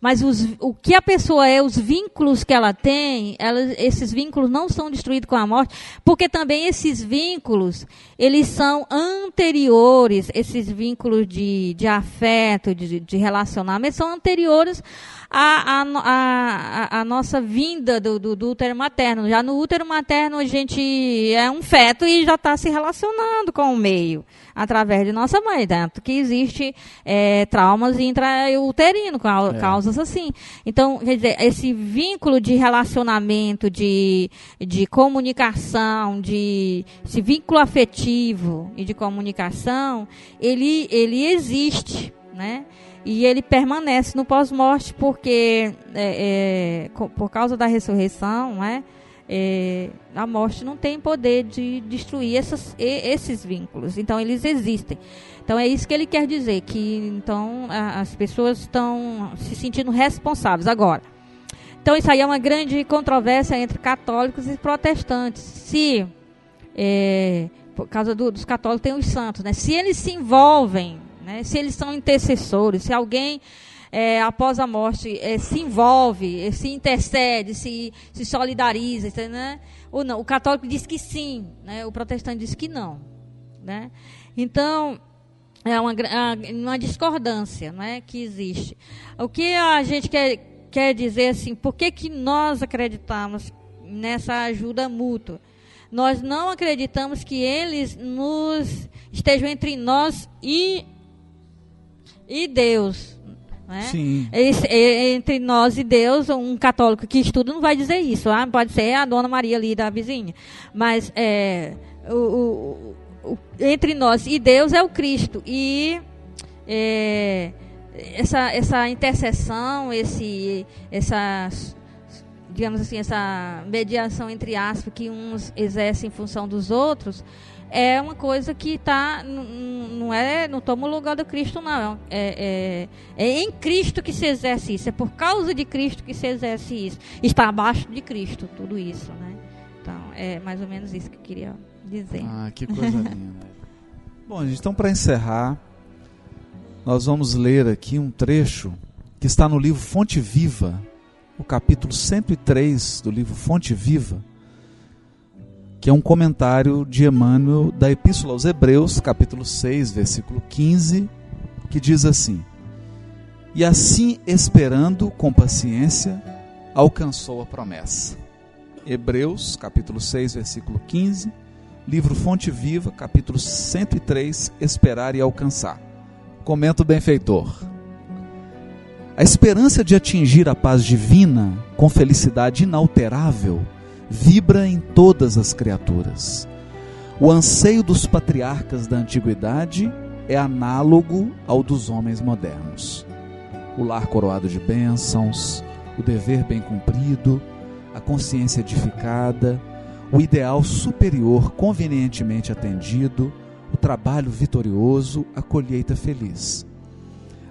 Mas os, o que a pessoa é, os vínculos que ela tem, ela, esses vínculos não são destruídos com a morte, porque também esses vínculos, eles são anteriores, esses vínculos de, de afeto, de, de relacionamento, são anteriores à, à, à- à nossa vinda do, do, do útero materno. Já no útero materno, a gente é um feto e já está se relacionando com o meio, através de nossa mãe. Tanto que existe é, traumas intrauterino, cau- causas assim. Então, quer dizer, esse vínculo de relacionamento, de, de comunicação, de esse vínculo afetivo e de comunicação, ele, ele existe, né? E ele permanece no pós-morte porque, é, é, por causa da ressurreição, né? É, a morte não tem poder de destruir essas, esses vínculos. Então, eles existem. Então, é isso que ele quer dizer, que então a- as pessoas estão se sentindo responsáveis. Agora, então isso aí é uma grande controvérsia entre católicos e protestantes. Se, é, por causa do- dos católicos, tem os santos, né? Se eles se envolvem, né? se eles são intercessores, se alguém é, após a morte é, se envolve, é, se intercede, se, se solidariza, entendeu, né? ou não. O católico diz que sim, né? o protestante diz que não. Né? Então, é uma, gra- ah, uma discordância né, que existe. O que a gente quer, quer dizer assim, por que, que nós acreditamos nessa ajuda mútua? Nós não acreditamos que eles nos estejam entre nós e, e Deus. Né? Esse- entre nós e Deus, um católico que estuda não vai dizer isso. Ah, pode ser a dona Maria ali da vizinha. Mas é, o- o- o- entre nós e Deus é o Cristo. E é, essa, essa intercessão, esse, essa, digamos assim, essa mediação entre aspas que uns exercem em função dos outros, é uma coisa que tá não é não toma o lugar do Cristo não. É, é, é em Cristo que se exerce isso. É por causa de Cristo que se exerce isso. Está abaixo de Cristo tudo isso né? Então é mais ou menos isso que eu queria dizer. Ah, que coisa [laughs] linda. Bom, gente, então para encerrar, nós vamos ler aqui um trecho que está no livro Fonte Viva, o capítulo 103 do livro Fonte Viva, que é um comentário de Emmanuel da Epístola aos Hebreus, capítulo 6, versículo 15, que diz assim: E assim, esperando com paciência, alcançou a promessa. Hebreus, capítulo 6, versículo 15, livro Fonte Viva, capítulo 103, Esperar e Alcançar. Comenta o benfeitor. A esperança de atingir a paz divina com felicidade inalterável vibra em todas as criaturas. O anseio dos patriarcas da antiguidade é análogo ao dos homens modernos. O lar coroado de bênçãos, o dever bem cumprido, a consciência edificada, o ideal superior convenientemente atendido, o trabalho vitorioso, a colheita feliz.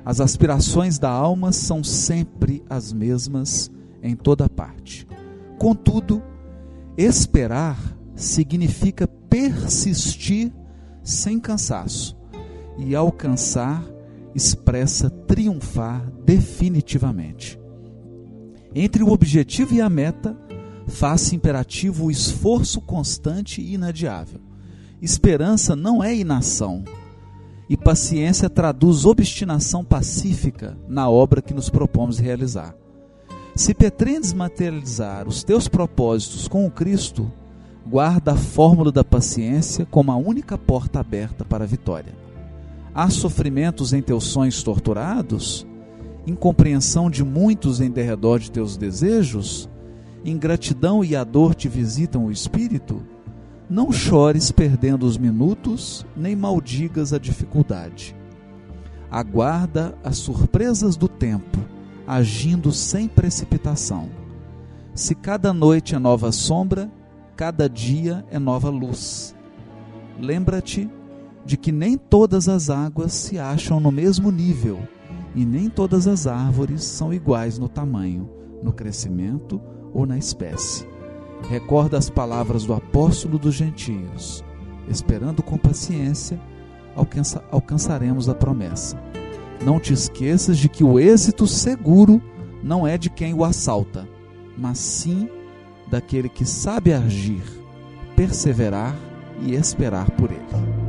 As aspirações da alma são sempre as mesmas em toda parte. Contudo, esperar significa persistir sem cansaço, e alcançar expressa triunfar definitivamente. Entre o objetivo e a meta, faz-se imperativo o esforço constante e inadiável. Esperança não é inação, e paciência traduz obstinação pacífica na obra que nos propomos realizar. Se pretendes materializar os teus propósitos com o Cristo, guarda a fórmula da paciência como a única porta aberta para a vitória. Há sofrimentos em teus sonhos torturados? Incompreensão de muitos em derredor de teus desejos? Ingratidão e a dor te visitam o espírito? Não chores perdendo os minutos, nem maldigas a dificuldade. Aguarda as surpresas do tempo, agindo sem precipitação. Se cada noite é nova sombra, cada dia é nova luz. Lembra-te de que nem todas as águas se acham no mesmo nível e nem todas as árvores são iguais no tamanho, no crescimento ou na espécie. Recorda as palavras do apóstolo dos gentios. Esperando com paciência, alcança, alcançaremos a promessa. Não te esqueças de que o êxito seguro não é de quem o assalta, mas sim daquele que sabe agir, perseverar e esperar por ele.